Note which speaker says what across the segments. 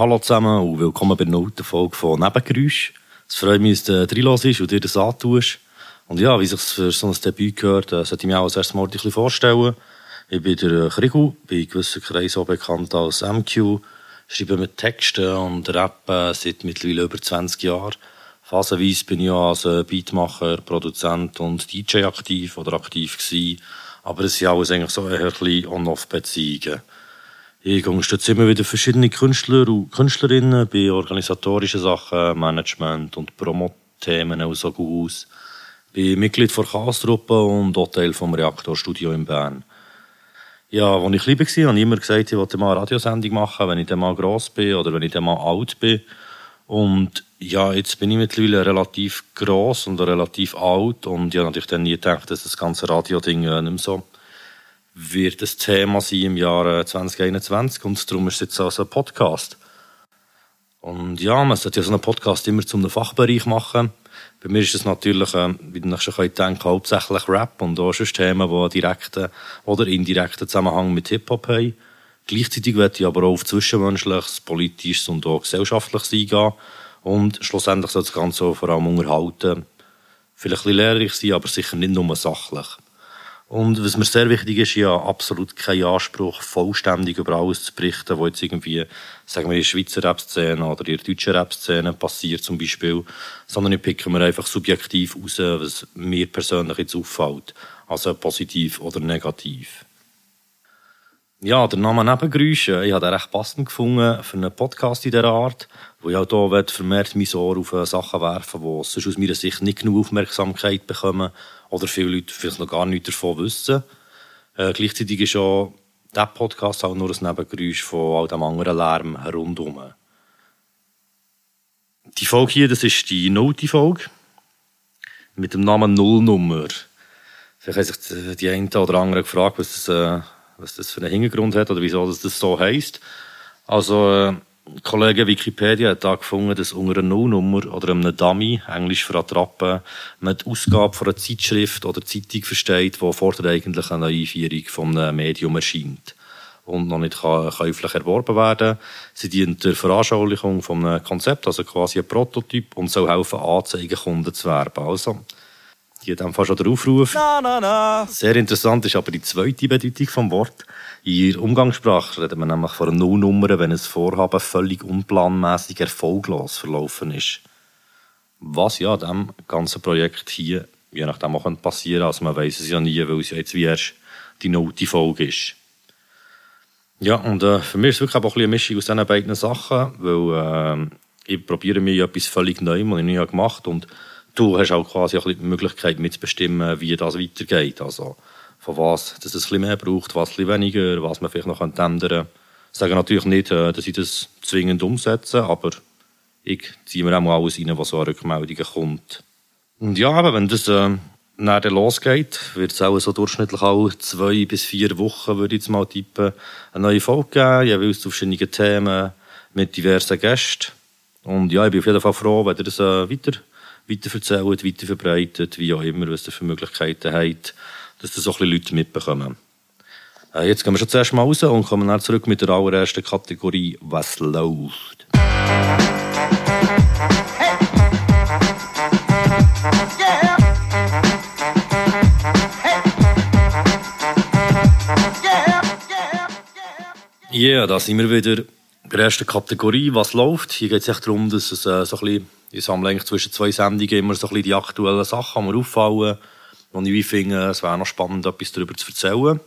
Speaker 1: Hallo zusammen und willkommen bei der neunten Folge von Nebengeräusch. Es freut mich, dass du drin bist und dir das antust. Und ja, wie sich für so ein Debüt gehört, äh, sollte ich mich auch als erstes Mal ein bisschen vorstellen. Ich bin der Krigu, bin in gewissen Kreisen auch bekannt als MQ, schreibe mit Texten und rappe seit mittlerweile über 20 Jahren. Phasenweise bin ich auch als Beatmacher, Produzent und DJ aktiv oder aktiv gewesen. Aber es sind alles eigentlich so ein bisschen On-Off-Beziehungen. Ich unterstütze immer wieder verschiedene Künstler und Künstlerinnen bei organisatorischen Sachen, Management und Promothemen und so gut aus. Bin Mitglied der Chaos-Truppe und auch Teil vom Reaktorstudio in Bern. Ja, als ich klein war, habe ich immer gesagt, ich wollte mal eine Radiosendung machen, wenn ich dann mal gross bin oder wenn ich dann mal alt bin. Und ja, jetzt bin ich mittlerweile relativ gross und relativ alt und ich habe natürlich dann nie gedacht, dass das ganze Radio-Ding nicht mehr so wird das Thema sein im Jahr 2021 und darum ist es jetzt also ein Podcast. Und ja, man sollte ja so einen Podcast immer zum Fachbereich machen. Bei mir ist es natürlich, äh, wie ihr schon denken, hauptsächlich Rap und auch schon Themen, die einen direkten oder indirekten Zusammenhang mit Hip-Hop haben. Gleichzeitig werde ich aber auch auf Zwischenmenschliches, Politisches und auch Gesellschaftliches eingehen. Und schlussendlich soll das Ganze vor allem unterhalten. Vielleicht ein bisschen lehrreich sein, aber sicher nicht nur sachlich. Und was mir sehr wichtig ist, ja absolut kein Anspruch, vollständig über alles zu berichten, was jetzt irgendwie, sagen wir, in der Schweizer Rap-Szene oder in der deutschen Rap-Szene passiert zum Beispiel, sondern ich picke mir einfach subjektiv raus, was mir persönlich jetzt auffällt, also positiv oder negativ. Ja, der Name Nebengeräusche, ich habe den recht passend gefunden für einen Podcast in dieser Art, wo ich auch hier vermehrt mein Ohr auf Sachen werfen die sonst aus meiner Sicht nicht genug Aufmerksamkeit bekommen oder viele Leute vielleicht noch gar nichts davon wissen. Äh, gleichzeitig ist auch dieser Podcast auch nur ein Nebengeräusch von all dem anderen Lärm rundherum. Die Folge hier, das ist die Note-Folge mit dem Namen Nullnummer. Vielleicht haben sich die einen oder anderen gefragt, was das, äh, was das für einen Hintergrund hat oder wieso das, das so heisst. Also, äh, Kollege Wikipedia hat da gefunden, dass unter einer Nullnummer oder einem Dummy, Englisch für Attrappe, man die Ausgabe von einer Zeitschrift oder Zeitung versteht, die vor der eigentlichen Einführung von einem Medium erscheint und noch nicht käuflich erworben werden. Sie dient der Veranschaulichung von einem Konzept, also quasi ein Prototyp, und soll helfen, Anzeigen Kunden zu werben. Also, hier dann fast schon der Aufruf. Na, na, na. Sehr interessant ist aber die zweite Bedeutung vom Wort. In der Umgangssprache reden wir nämlich von einer Nullnummer, wenn ein Vorhaben völlig unplanmäßig erfolglos verlaufen ist. Was ja dem ganzen Projekt hier je nachdem auch passieren Also man weiß es ja nie, weil es ja jetzt wie erst die note Folge ist. Ja, und äh, für mich ist es wirklich auch ein eine Mischung aus diesen beiden Sachen, weil äh, ich probiere mir etwas völlig Neues, was ich nie gemacht habe und du hast auch quasi auch die Möglichkeit mitzubestimmen, wie das weitergeht. Also von was dass es ein mehr braucht, was ein weniger, was man vielleicht noch ändern könnte. Ich sage natürlich nicht, äh, dass ich das zwingend umsetze, aber ich ziehe mir auch mal alles rein, was so an Rückmeldungen kommt. Und ja, aber wenn das äh, dann losgeht, wird es auch so durchschnittlich auch zwei bis vier Wochen, würde ich jetzt mal tippen, eine neue Folge geben, jeweils zu verschiedenen Themen mit diversen Gästen. Und ja, ich bin auf jeden Fall froh, wenn ihr das äh, weiter weiterverzählt, weiterverbreitet, wie auch immer, was ihr für Möglichkeiten habt, dass das so ein bisschen Leute mitbekommen. Äh, jetzt gehen wir schon zuerst mal raus und kommen dann zurück mit der allerersten Kategorie «Was läuft?». Ja, yeah, da sind wir wieder bei der ersten Kategorie «Was läuft?». Hier geht es darum, dass es äh, so ein bisschen ich sammle eigentlich zwischen zwei Sendungen immer so ein bisschen die aktuellen Sachen, die mir auffallen. Und ich finde, es wäre noch spannend, etwas darüber zu erzählen.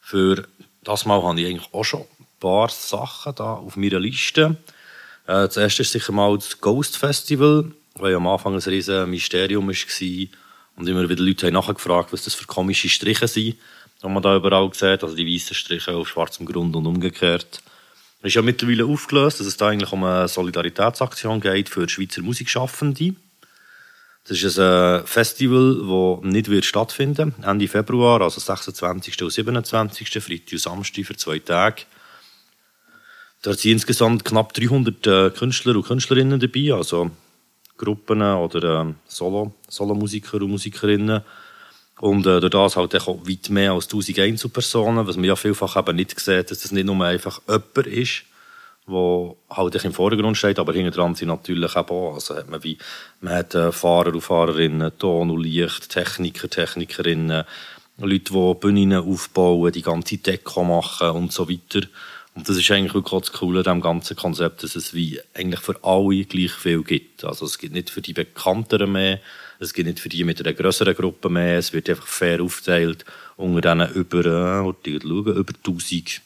Speaker 1: Für das Mal habe ich eigentlich auch schon ein paar Sachen da auf meiner Liste. Äh, das erste ist sicher mal das Ghost Festival, weil am Anfang ein riesiges Mysterium war. Und immer wieder Leute haben nachgefragt, was das für komische Striche sind, die man da überall sieht. Also die weißen Striche auf schwarzem Grund und umgekehrt ist ja mittlerweile aufgelöst, dass es da eigentlich um eine Solidaritätsaktion geht für Schweizer Musikschaffende. Das ist ein äh, Festival, das nicht wird stattfinden Ende Februar, also 26. und 27. Freitag und Samstag für zwei Tage. Da sind insgesamt knapp 300 äh, Künstler und Künstlerinnen dabei, also Gruppen oder äh, Solo, Solomusiker und Musikerinnen. Und äh, durch das halt auch weit mehr als 1000 Einzelpersonen, was man ja vielfach eben nicht sieht, dass das nicht nur einfach jemand ist, wo halt im Vordergrund steht, aber hinten dran sind natürlich auch, also hat man wie, man hat äh, Fahrer und Fahrerinnen, Ton und Licht, Techniker, Technikerinnen, Leute, die Bühnen aufbauen, die ganze Deko machen und so weiter. Und das ist eigentlich wirklich das Coole an diesem ganzen Konzept, dass es wie eigentlich für alle gleich viel gibt. Also es gibt nicht für die Bekannteren mehr, es gibt nicht für die mit einer größeren Gruppe mehr, es wird einfach fair aufgeteilt unter denen über, äh, schauen, über 1000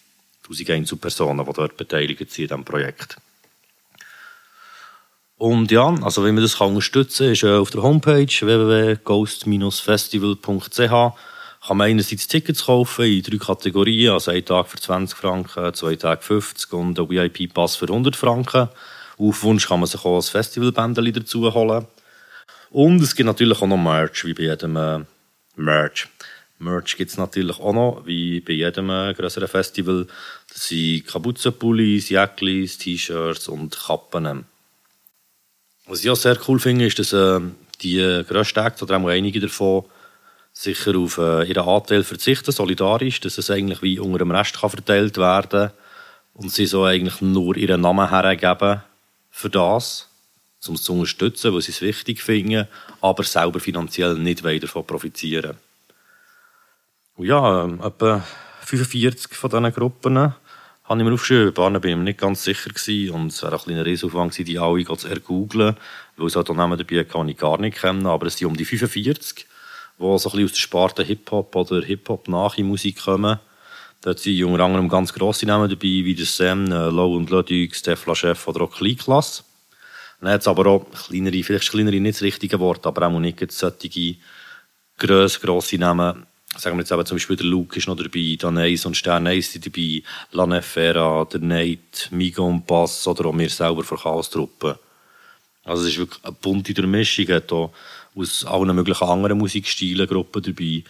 Speaker 1: 1000 Einzelpersonen, die dort beteiligt sind in diesem Projekt. Und ja, also wenn man das kann unterstützen kann, ist äh, auf der Homepage www.ghost-festival.ch kann man einerseits Tickets kaufen in drei Kategorien, also ein Tag für 20 Franken, zwei Tage 50 und ein VIP-Pass für 100 Franken. Auf Wunsch kann man sich auch ein Festivalbändchen dazu holen. Und es gibt natürlich auch noch Merch, wie bei jedem äh, Merch. Merch gibt es natürlich auch noch, wie bei jedem äh, größeren Festival. Das sind Kapuzenpullis, Jäcklis, T-Shirts und Kappen. Was ich auch sehr cool finde, ist, dass äh, die grössten Acts, oder auch einige davon, sicher auf äh, ihren Anteil verzichten, solidarisch, dass es eigentlich wie unter dem Rest kann verteilt werden und sie so eigentlich nur ihren Namen hergeben für das, um es zu unterstützen, weil sie es wichtig finden, aber selber finanziell nicht weiter davon profitieren. Und ja, ähm, etwa 45 von diesen Gruppen habe ich mir aufgeschrieben. Bei bin ich mir nicht ganz sicher gewesen. Und es wäre ein kleiner Riesenaufwand gewesen, die alle zu ergoogeln, weil es halt Namen dabei kann ich gar nicht kennen. Aber es sind um die 45, die so ein bisschen aus der Sparte Hip-Hop oder Hip-Hop-Nachmusik kommen. Dort sind unter anderem ganz grosse Namen dabei, wie der Sam, äh, Low und Ludwig, Stefla Chef oder auch Kleinklasse. Dann hat es aber auch kleinere, vielleicht kleinere nicht das richtige Wort, aber auch nicht solche grosse, grosse Namen sagen wir jetzt eben zum Beispiel der Luke ist noch dabei, Daneis und Stern 1 sind dabei, Lanefera, der Nate, Migo und Bass oder auch wir selber von Chaos-Truppe. Also es ist wirklich eine bunte Durchmischung, hat auch aus allen möglichen anderen Musikstilen Gruppen dabei.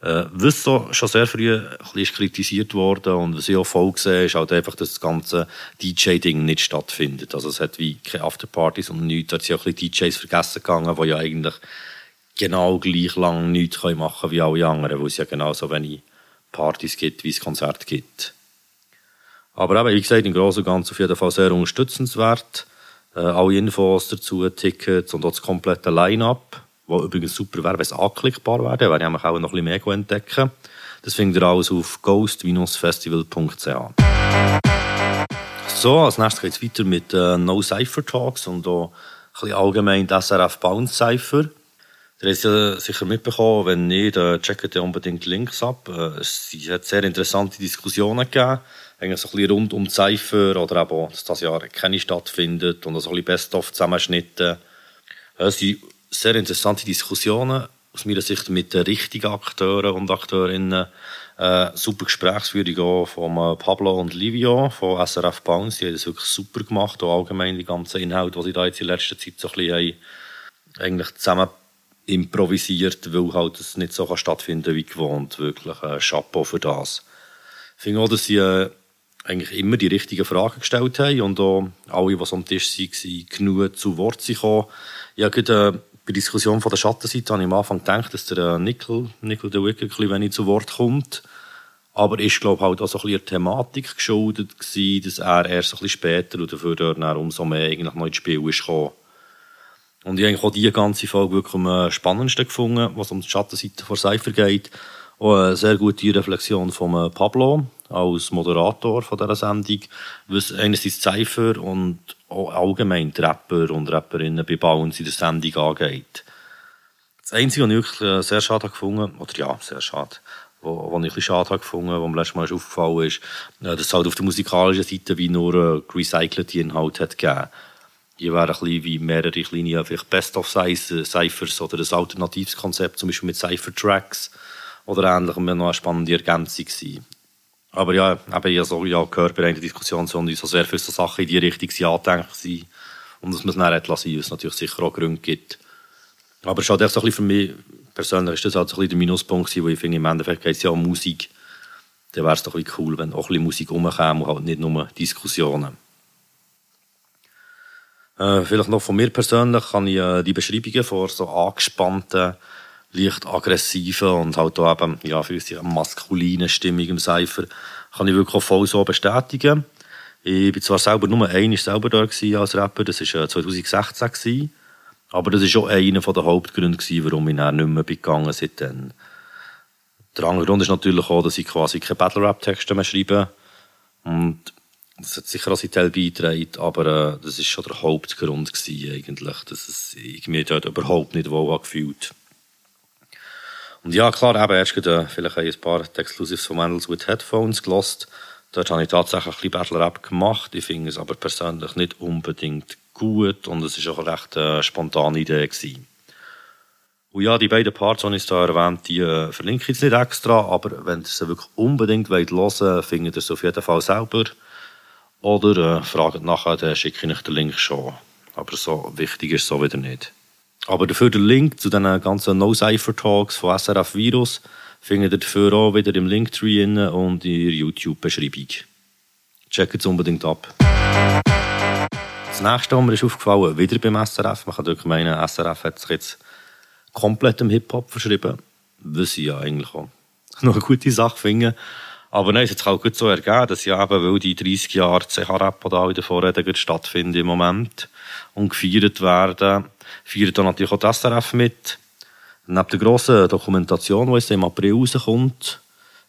Speaker 1: Äh, was so schon sehr früh ein bisschen kritisiert worden und was ich auch voll gesehen ist halt einfach, dass das ganze DJ-Ding nicht stattfindet. Also es hat wie keine Afterpartys und nichts. Da sich auch ein DJs vergessen gegangen, die ja eigentlich genau gleich lang nichts machen können wie alle anderen, weil es ja genauso wenig Partys gibt, wie es Konzerte gibt. Aber eben, wie gesagt, im Großen und Ganzen auf jeden Fall sehr unterstützenswert. Äh, alle Infos dazu, Tickets und auch das komplette Line-Up, was übrigens super wäre, wenn es anklickbar wäre, wäre ich auch noch ein bisschen mehr entdecken. Das findet ihr alles auf ghost-festival.ch. So, als nächstes geht es weiter mit äh, No Cypher Talks und auch ein bisschen allgemein SRF Bounce Cypher. Ihr habt es sicher mitbekommen, wenn nicht, äh, checkt ihr unbedingt Links ab. Äh, es hat sehr interessante Diskussionen gegeben, eigentlich so ein bisschen rund um Cypher oder eben dass das Jahr keine stattfindet und so ein bisschen Best-of zusammenschnitten. Äh, es sehr interessante Diskussionen aus meiner Sicht mit den richtigen Akteuren und Akteurinnen. Äh, super Gesprächsführung auch von äh, Pablo und Livio von SRF Bounce. Die haben das wirklich super gemacht, auch allgemein die ganzen Inhalte, die sie da jetzt in letzter Zeit so ein bisschen haben, eigentlich zusammen improvisiert, weil halt es nicht so kann stattfinden wie gewohnt. Wirklich ein Chapeau für das. Ich finde auch, dass sie äh, eigentlich immer die richtigen Fragen gestellt haben und auch alle, die am Tisch waren, genug zu Wort gekommen. Ich habe gerade, äh, bei der Diskussion von der Schattenseite habe ich am Anfang gedacht, dass der äh, Nickel, Nickel der Wick, ein bisschen wenig zu Wort kommt. Aber ist, glaube ich, halt auch so ein bisschen der Thematik geschuldet gewesen, dass er erst ein bisschen später und dafür dann umso mehr eigentlich noch ins Spiel ist gekommen. Und ich habe auch die ganze Folge wirklich am spannendsten gefunden, was um die Schattenseite von Cypher geht. Auch eine sehr gute Reflexion von äh, Pablo als Moderator von dieser Sendung, was einerseits Cypher und auch allgemein die Rapper und Rapperinnen bei Bounce in der Sendung angeht. Das Einzige, was ich wirklich äh, sehr schade gefunden oder ja, sehr schade, was ich ein bisschen schade gefunden was mir letztes Mal aufgefallen ist, äh, dass es halt auf der musikalischen Seite wie nur recycelte Inhalte hat gegeben die wären ein bisschen wie mehrere kleine vielleicht Best-of-Cyphers oder ein alternatives Konzept, zum Beispiel mit Cypher-Tracks oder ähnlichem, noch eine spannende Ergänzung gewesen. Aber ja, eben, ich habe ja gehört bei einer Diskussion, sondern so sehr viele so Sachen in die Richtung sind angedenkt sind und dass man es dann hat lassen, weil es natürlich sicher auch Gründe gibt. Aber es ist halt so für mich persönlich ist das halt so ein der Minuspunkt wo ich finde, im Endeffekt geht es ja um Musik. Dann wäre es doch cool, wenn auch ein bisschen Musik rumkäme und halt nicht nur Diskussionen. Äh, vielleicht noch von mir persönlich kann ich äh, die Beschreibungen von so angespannten, leicht aggressiven und halt auch eben, ja, für sich maskulinen Stimmung im Cypher kann ich wirklich auch voll so bestätigen. Ich war zwar selber nur einmal selber da als Rapper, das war 2016. Gewesen, aber das war auch einer der Hauptgründe, warum ich dann nicht mehr gegangen seitdem. Der andere Grund ist natürlich auch, dass ich quasi keine Battle-Rap-Texte mehr schreibe. Und das hat sicher auch seinen Teil beigetragen, aber äh, das war schon der Hauptgrund gewesen, eigentlich, dass es, ich mich dort überhaupt nicht wohl angefühlt Und ja, klar, eben, erst gerade, äh, vielleicht ein paar Exclusives von Mandels with Headphones gelost. Dort habe ich tatsächlich ein bisschen Battle-Rap gemacht. Ich finde es aber persönlich nicht unbedingt gut und es war auch eine recht äh, spontane Idee. Gewesen. Und ja, die beiden Parts, die ich da erwähnt die äh, verlinke ich jetzt nicht extra, aber wenn ihr sie wirklich unbedingt wollt hören findet ihr es auf jeden Fall selber. Oder äh, fragt nachher, dann schicke ich euch den Link schon. Aber so wichtig ist es so wieder nicht. Aber dafür den Link zu diesen ganzen No-Cypher-Talks von SRF Virus findet ihr dafür auch wieder im Linktree und in der YouTube-Beschreibung. Checkt es unbedingt ab. Das nächste, was mir ist aufgefallen, wieder beim SRF. Man kann wirklich meinen, SRF hat sich jetzt komplett im Hip-Hop verschrieben. Was ich ja eigentlich auch noch eine gute Sache finde. Aber nein, es hat sich auch gut so ergeben, dass ja eben, weil die 30 Jahre CH-Rap da in der Vorrede stattfinden im Moment und gefeiert werden, feiert dann natürlich auch das SRF mit. Neben der grossen Dokumentation, die jetzt im April rauskommt,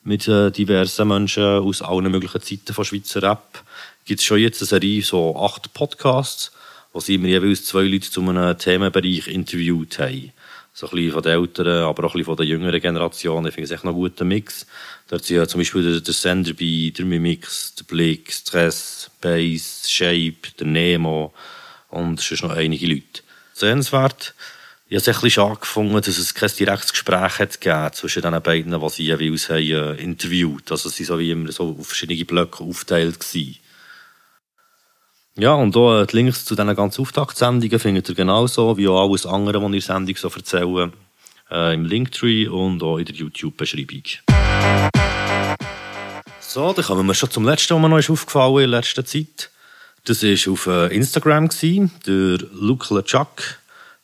Speaker 1: mit äh, diversen Menschen aus allen möglichen Zeiten von Schweizer Rap, gibt es schon jetzt eine Serie, so acht Podcasts, wo sie immer jeweils zwei Leute zu einem Themenbereich interviewt haben. So ein bisschen von den älteren, aber auch ein bisschen von der jüngeren Generation. Ich finde es echt noch ein guter Mix. Da sind ja zum Beispiel der, der Sender bei, der Mimix, der Blick, Stress, Bass, Shape, der Nemo und ist noch einige Leute. Sehenswert. Ich habe es ein bisschen schade gefunden, dass es kein direktes Gespräch hat gegeben zwischen den beiden, die sie jeweils haben, äh, interviewt. Also sie so wie immer so auf verschiedene Blöcke aufgeteilt. Ja, und auch äh, die Links zu diesen ganzen Auftaktsendungen findet ihr genauso wie auch alles andere, was ich in der Sendung so erzähle, äh, im Linktree und auch in der YouTube-Beschreibung. So, dann kommen wir schon zum letzten, was mir noch ist aufgefallen in letzter Zeit. Das war auf äh, Instagram, gewesen, der Luke LeChuck,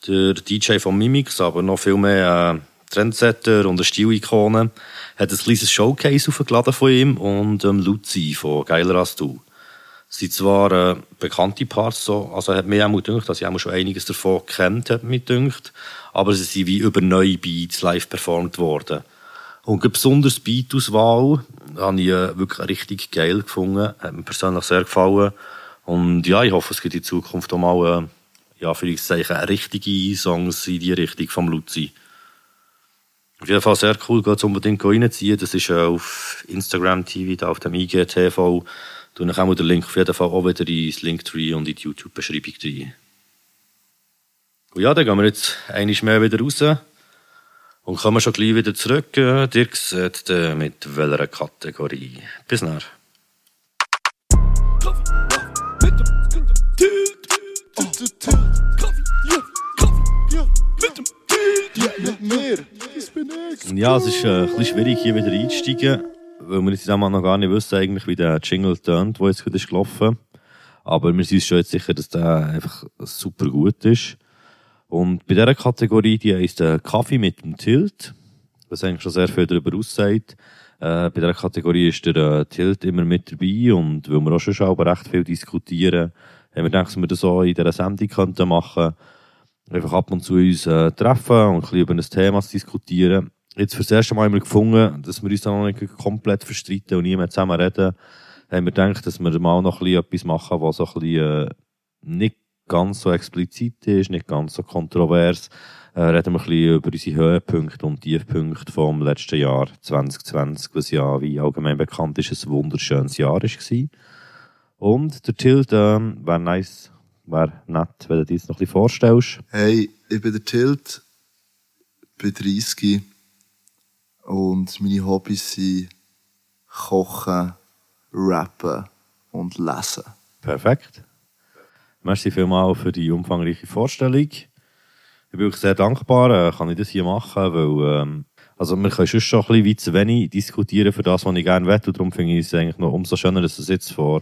Speaker 1: der DJ von Mimix, aber noch viel mehr äh, Trendsetter und eine Stilikone, hat ein kleines Showcase aufgeladen von ihm und ähm, Luzi von Geiler als du sind zwar äh, bekannte Parts, so, also hat mir auch gedacht, dass ich auch schon einiges davon kennt habe, mit gedacht, aber sie sind wie über neue Beats live performt worden. Und besonders Beat-Auswahl habe ich äh, wirklich richtig geil gefunden, hat mir persönlich sehr gefallen. Und ja, ich hoffe, es gibt in Zukunft auch mal, äh, ja, ich sage, richtige Songs in die Richtung vom Luzi. Auf jeden Fall sehr cool, geht unbedingt reinziehen. Das ist äh, auf Instagram TV, da auf dem IGTV tue ich auch den Link auf jeden Fall auch wieder ins Linktree und in die YouTube-Beschreibung rein. Und ja, dann gehen wir jetzt einmal mehr wieder raus und kommen schon gleich wieder zurück. Dirk sagt mit welcher Kategorie. Bis nachher. Ja, es ist äh, ein bisschen schwierig, hier wieder einzusteigen weil wir jetzt noch gar nicht wissen, eigentlich, wie der Jingle tönt, der jetzt gerade ist gelaufen. Aber wir sind uns schon jetzt sicher, dass der einfach super gut ist. Und bei dieser Kategorie, die heisst der Kaffee mit dem Tilt, was eigentlich schon sehr viel darüber aussagt. Äh, bei dieser Kategorie ist der äh, Tilt immer mit dabei und weil wir auch schon aber recht viel diskutieren, haben wir gedacht, dass wir das auch in dieser Sendung könnten machen Einfach ab und zu uns äh, treffen und ein bisschen über ein Thema diskutieren jetzt für das erste Mal haben gefunden, dass wir uns da noch nicht komplett verstreiten und niemand zusammen reden, haben wir gedacht, dass wir mal noch etwas machen, was so ein bisschen, äh, nicht ganz so explizit ist, nicht ganz so kontrovers. Äh, reden wir ein bisschen über unsere Höhepunkte und Tiefpunkte vom letzten Jahr 2020, was ja, wie allgemein bekannt ist, ein wunderschönes Jahr war. Und der Tilt, äh, wäre nice, wäre nett, wenn du dir das noch ein bisschen vorstellst.
Speaker 2: Hey, ich bin der Tilt, bin 30 und meine Hobbys sind Kochen, Rappen und Lesen.
Speaker 1: Perfekt. Merci vielmals für die umfangreiche Vorstellung. Ich bin wirklich sehr dankbar, äh, kann ich das hier machen, weil ähm, also wir können schon ein bisschen weit zu wenig diskutieren für das, was ich gerne will. Und darum finde ich es eigentlich noch umso schöner, dass es jetzt vor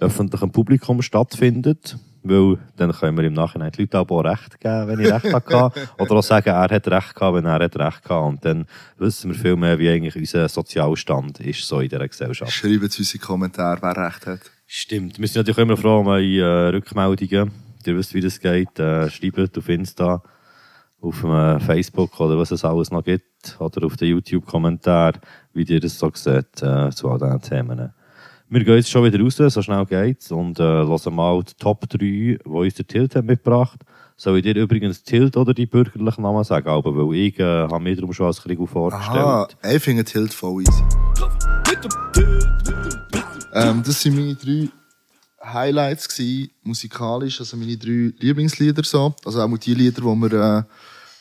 Speaker 1: öffentlichem Publikum stattfindet weil dann können wir im Nachhinein die Leute auch recht geben, wenn ich recht hatte. Oder auch sagen, er hat recht gehabt, wenn er hat recht gehabt. Und dann wissen wir viel mehr, wie eigentlich unser Sozialstand ist so in dieser Gesellschaft.
Speaker 2: Schreiben Sie unsere Kommentare, wer recht hat.
Speaker 1: Stimmt. Wir sind natürlich immer froh um eure äh, Rückmeldungen. Ihr wisst, wie das geht. Äh, schreibt auf Insta, auf äh, Facebook oder was es alles noch gibt. Oder auf den YouTube-Kommentar, wie ihr das so seht äh, zu all diesen Themen. Wir gehen jetzt schon wieder raus, so schnell geht's. Und äh, hören mal die Top 3, die uns der Tilt hat mitgebracht Soll ich dir übrigens Tilt oder die bürgerlichen Namen sagen? Aber weil ich äh, habe mir darum schon als Krieg vorgestellt.
Speaker 2: Aha, ich finde Tilt voll easy. Ähm, das sind meine drei Highlights gewesen, musikalisch, also meine drei Lieblingslieder so. Also auch die Lieder, die wir äh,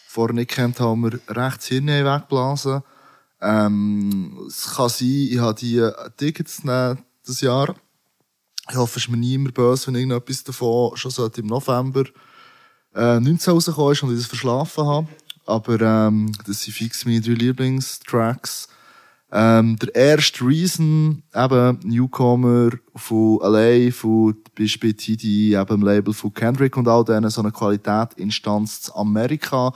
Speaker 2: vorher nicht kennt haben, wir rechts Hirn weggeblasen. Ähm, es kann sein, ich habe die Tickets genommen, das Jahr. Ich hoffe, es ist mir niemand böse, wenn irgendetwas davon schon so im November äh, 19 rausgekommen ist und ich das verschlafen habe. Aber ähm, das sind fix meine drei Lieblingstracks. Ähm, der erste Reason, eben Newcomer von LA, von bist bei TD, eben Label von Kendrick und all denen, so eine Qualitätinstanz zu Amerika.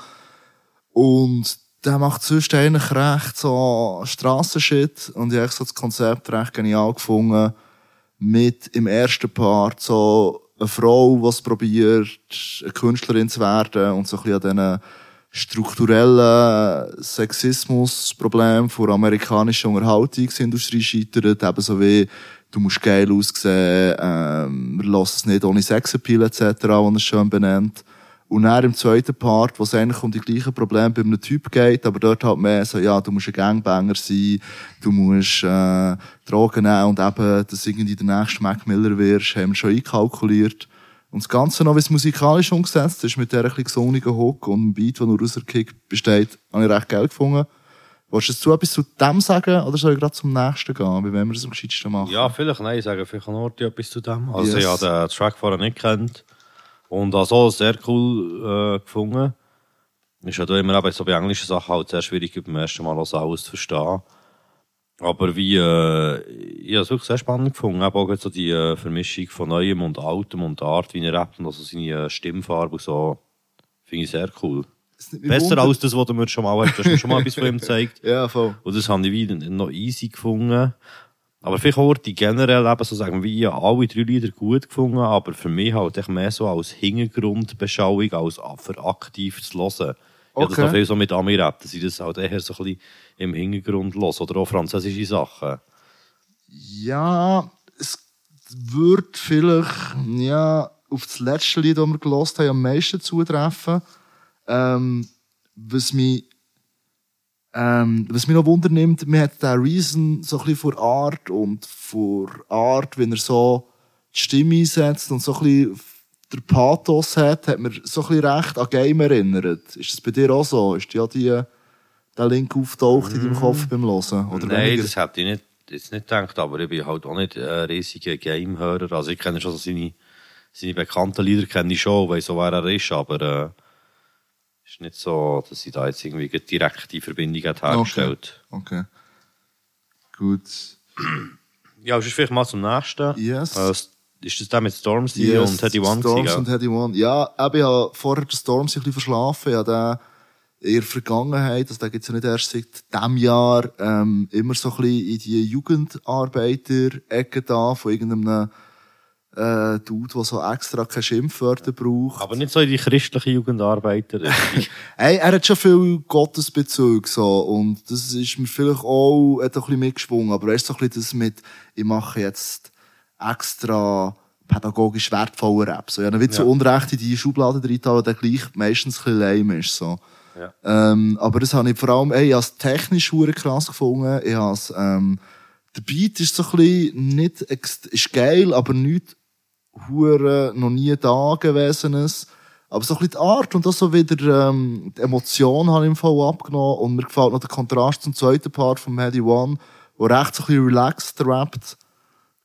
Speaker 2: Und der macht sonst eigentlich recht so Strassenshit und ich habe so das Konzept recht genial gefunden. Mit im ersten Part so eine Frau, die probiert, eine Künstlerin zu werden und so ein bisschen an diesen strukturellen Sexismusproblem der amerikanischen Unterhaltungsindustrie scheitert, eben so wie du musst geil aussehen, ähm, lassen es nicht ohne Sexappeal etc., wie es schön benennt. Und dann im zweiten Part, wo es eigentlich um die gleichen Probleme bei einem Typ geht, aber dort halt mehr so, ja, du musst ein Gangbanger sein, du musst äh, Drogen nehmen und eben, dass irgendwie der nächste Mac Miller wirst, haben wir schon einkalkuliert. Und das Ganze noch, wie es musikalisch umgesetzt ist, mit der ein bisschen sonnigen Hook und einem Beat, der nur aus der Kick besteht, habe ich recht geil gefunden. Wolltest du etwas zu dem sagen oder soll ich gerade zum nächsten gehen? Wie wollen wir das am gescheitsten machen?
Speaker 1: Ja, vielleicht, nein, ich sage vielleicht noch etwas zu dem. Also,
Speaker 2: Yes.
Speaker 1: ich habe den Track vorher nicht kennt und also sehr cool äh, gefunden. Ist ja da immer eben so bei englischen Sachen halt sehr schwierig, beim ersten Mal das alles zu verstehen. Aber wie, äh, ich habe es wirklich sehr spannend gefunden. Eben auch so die äh, Vermischung von Neuem und Altem und Art, wie er rappt und also seine äh, Stimmfarbe und so. Finde ich sehr cool. Besser
Speaker 2: Wunder-
Speaker 1: als das, was du mir schon mal hast. Du hast mir schon mal etwas von ihm gezeigt.
Speaker 2: Ja, voll.
Speaker 1: Und das habe ich wieder noch easy gefunden. Aber vielleicht die generell eben so sagen, wie habe alle drei Lieder gut gefunden, aber für mich halt echt mehr so als Hintergrundbeschauung, als für aktiv zu hören. Ich habe das
Speaker 2: Okay.
Speaker 1: noch viel so mit Amirap, dass ich das halt eher so ein bisschen im Hintergrund höre. Oder auch französische Sachen.
Speaker 2: Ja, es wird vielleicht, ja, auf das letzte Lied, das wir gelost haben, am meisten zutreffen. Ähm, was mich, ähm, was mich noch Wunder nimmt, mir hat der Reason so ein bisschen vor Art und vor Art, wenn er so die Stimme einsetzt und so ein bisschen der Pathos hat, hat mir so ein bisschen recht an Game erinnert. Ist das bei dir auch so? Ist ja die, der Link auftaucht in deinem Kopf beim Hören? Oder
Speaker 1: Nein,
Speaker 2: weniger?
Speaker 1: das hätte ich nicht, jetzt nicht gedacht, aber ich bin halt auch nicht ein riesiger Game-Hörer. Also ich kenne schon seine, seine bekannten Lieder, kenne ich schon, weiss auch, wer er ist, aber äh, ist nicht so, dass ich da jetzt irgendwie eine direkte Verbindung hat hergestellt
Speaker 2: Okay. Gut.
Speaker 1: Ja, sonst vielleicht mal zum nächsten.
Speaker 2: Yes.
Speaker 1: Äh, ist das der mit Stormzy
Speaker 2: Yes,
Speaker 1: und Teddy One?
Speaker 2: Storms
Speaker 1: gewesen,
Speaker 2: und? Teddy One. Ja, eben, ich habe vorher den Storms ein bisschen verschlafen. Habe den in der Vergangenheit, also den gibt's ja nicht erst seit diesem Jahr, ähm, immer so ein bisschen in die Jugendarbeiter-Ecke da, von irgendeinem äh, Dude, der so extra keine Schimpfwörter braucht.
Speaker 1: Aber nicht so in die christliche Jugendarbeiter.
Speaker 2: Hey, er hat schon viel Gottesbezug, so. Und das ist mir vielleicht auch, hat auch ein bisschen mitgeschwungen. Aber er ist so ein bisschen das mit, ich mache jetzt extra pädagogisch wertvollen Rap. So, ich habe nicht so
Speaker 1: Ja.
Speaker 2: Unrecht in die Schublade drin, aber der gleich meistens ein bisschen lame ist, so.
Speaker 1: Ja.
Speaker 2: Ähm, aber das habe ich vor allem, ey, ich habe es technisch krass gefunden. Ich habe es, ähm, der Beat ist so ein bisschen nicht, ist geil, aber nicht hure noch nie da gewesenes. Aber so ein bisschen die Art und auch so wieder, ähm, die Emotion habe ich im Fall abgenommen. Und mir gefällt noch der Kontrast zum zweiten Part von Mehdi One, wo recht so ein bisschen relaxed rappt.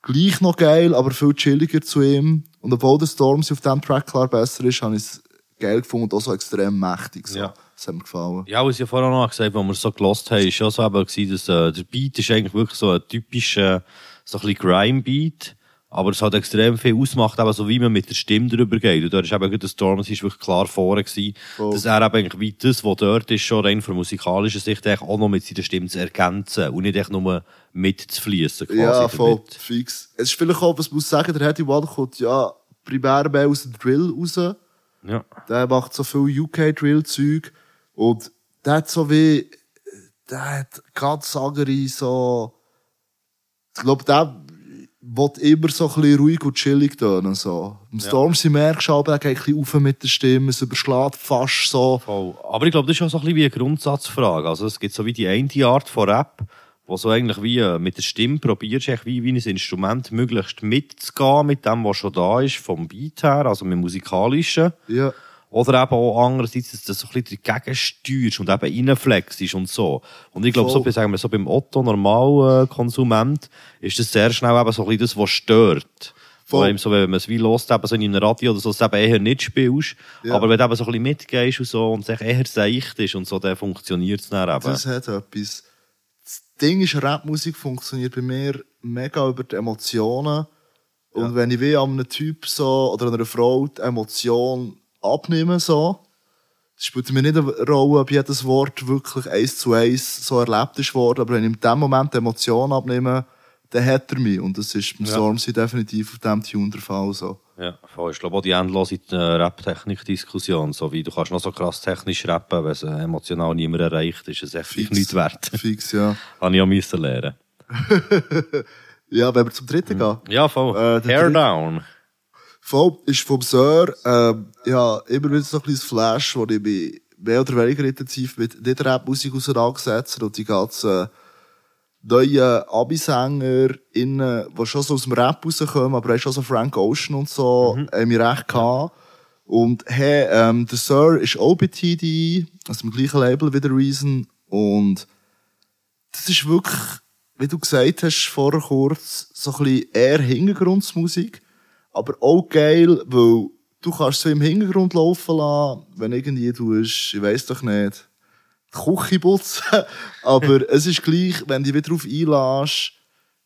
Speaker 2: Gleich noch geil, aber viel chilliger zu ihm. Und obwohl der Stormzy auf diesem Track klar besser ist, habe ich es geil gefunden und auch so extrem mächtig. So.
Speaker 1: Ja.
Speaker 2: Das hat mir gefallen.
Speaker 1: Ja, was ich ja vorher noch gesagt habe, als wir so gelost haben, ist ja so eben gewesen, dass äh, der Beat ist eigentlich wirklich so ein typischer, so ein bisschen Grime-Beat, Aber es hat extrem viel ausmacht, eben so wie man mit der Stimme drüber geht. Und da ist eben der Storm, es ist wirklich klar vorne gewesen,
Speaker 2: Voll.
Speaker 1: dass er eben eigentlich wie das, was dort ist, schon rein von musikalischer Sicht eigentlich auch noch mit seiner Stimme zu ergänzen und nicht echt nur mitzufließen quasi
Speaker 2: Ja, voll,
Speaker 1: damit.
Speaker 2: fix. Es ist vielleicht auch, was muss sagen, der Eddie Watt kommt ja primär mehr aus dem Drill raus.
Speaker 1: Ja.
Speaker 2: Der macht so viel UK-Drill-Zeug. Und der hat so wie, der hat ganz andere so, ich glaube, der will immer so ein bisschen ruhig und chillig tönen, so. Im Stormzy merkst du aber, er geht ein bisschen auf mit der Stimme, es überschlägt fast so.
Speaker 1: Voll. Aber ich glaube, das ist auch so ein bisschen wie eine Grundsatzfrage. Also es gibt so wie die eine Art von Rap, wo so eigentlich wie äh, mit der Stimme probierst, wie, wie ein Instrument möglichst mitzugehen mit dem, was schon da ist, vom Beat her, also mit dem musikalischen.
Speaker 2: Ja.
Speaker 1: Oder eben auch andererseits, dass du so ein bisschen dagegen steuerst und eben reinflexst und so. Und ich glaube, so, sagen wir so beim Otto normal äh, Konsument ist das sehr schnell eben so ein bisschen das, was stört.
Speaker 2: Voll.
Speaker 1: Wo eben so, wenn man es wie lost, eben so in einem Radio oder so, es eben eher nicht spielst.
Speaker 2: Ja.
Speaker 1: Aber wenn du eben so ein bisschen mitgehst und so und es eher seicht ist und so, dann funktioniert es dann eben.
Speaker 2: Das hat etwas. Das Ding ist, Rapmusik funktioniert bei mir mega über die Emotionen. Und wenn ich wie an einem Typ so, oder einer Frau die Emotion abnehme, so, es spielt mir nicht eine Rolle, ob jedes Wort wirklich eins zu eins so erlebt ist worden, aber wenn ich in dem Moment die Emotion abnehme, dann hat er mich. Und das ist beim
Speaker 1: Ja.
Speaker 2: Stormzy definitiv auf dem Tune der Fall so.
Speaker 1: Ja, voll. Ich glaube auch die endlose äh, Rap-Technik-Diskussion, so wie du kannst noch so krass technisch rappen, wenn es äh, emotional niemand erreicht, ist es echt
Speaker 2: Fix.
Speaker 1: nichts wert.
Speaker 2: Fix, ja.
Speaker 1: Habe ich auch müssen lernen.
Speaker 2: Ja, wenn wir zum dritten gehen.
Speaker 1: Ja, voll.
Speaker 2: Äh,
Speaker 1: Hair
Speaker 2: dritte-
Speaker 1: down.
Speaker 2: Voll, ist vom Sir, ähm, ja, immer wieder so ein kleines Flash, wo ich mich mehr oder weniger intensiv mit nicht Rap-Musik auseinandergesetzt habe und die ganzen neuen Abi-Sänger, innen, die schon so aus dem Rap rauskommen, aber auch schon so Frank Ocean und so, haben mich recht gehabt. Und, hey, ähm, der Sir ist auch bei TDI, also dem gleichen Label wie der Reason, und das ist wirklich, wie du gesagt hast, vorher kurz, so ein bisschen eher Hintergrundsmusik, aber auch geil, weil du kannst so im Hintergrund laufen lassen, wenn irgendwie du ich weiss doch nicht, die Küche putzen, aber es ist gleich, wenn du dich wieder drauf einlässt,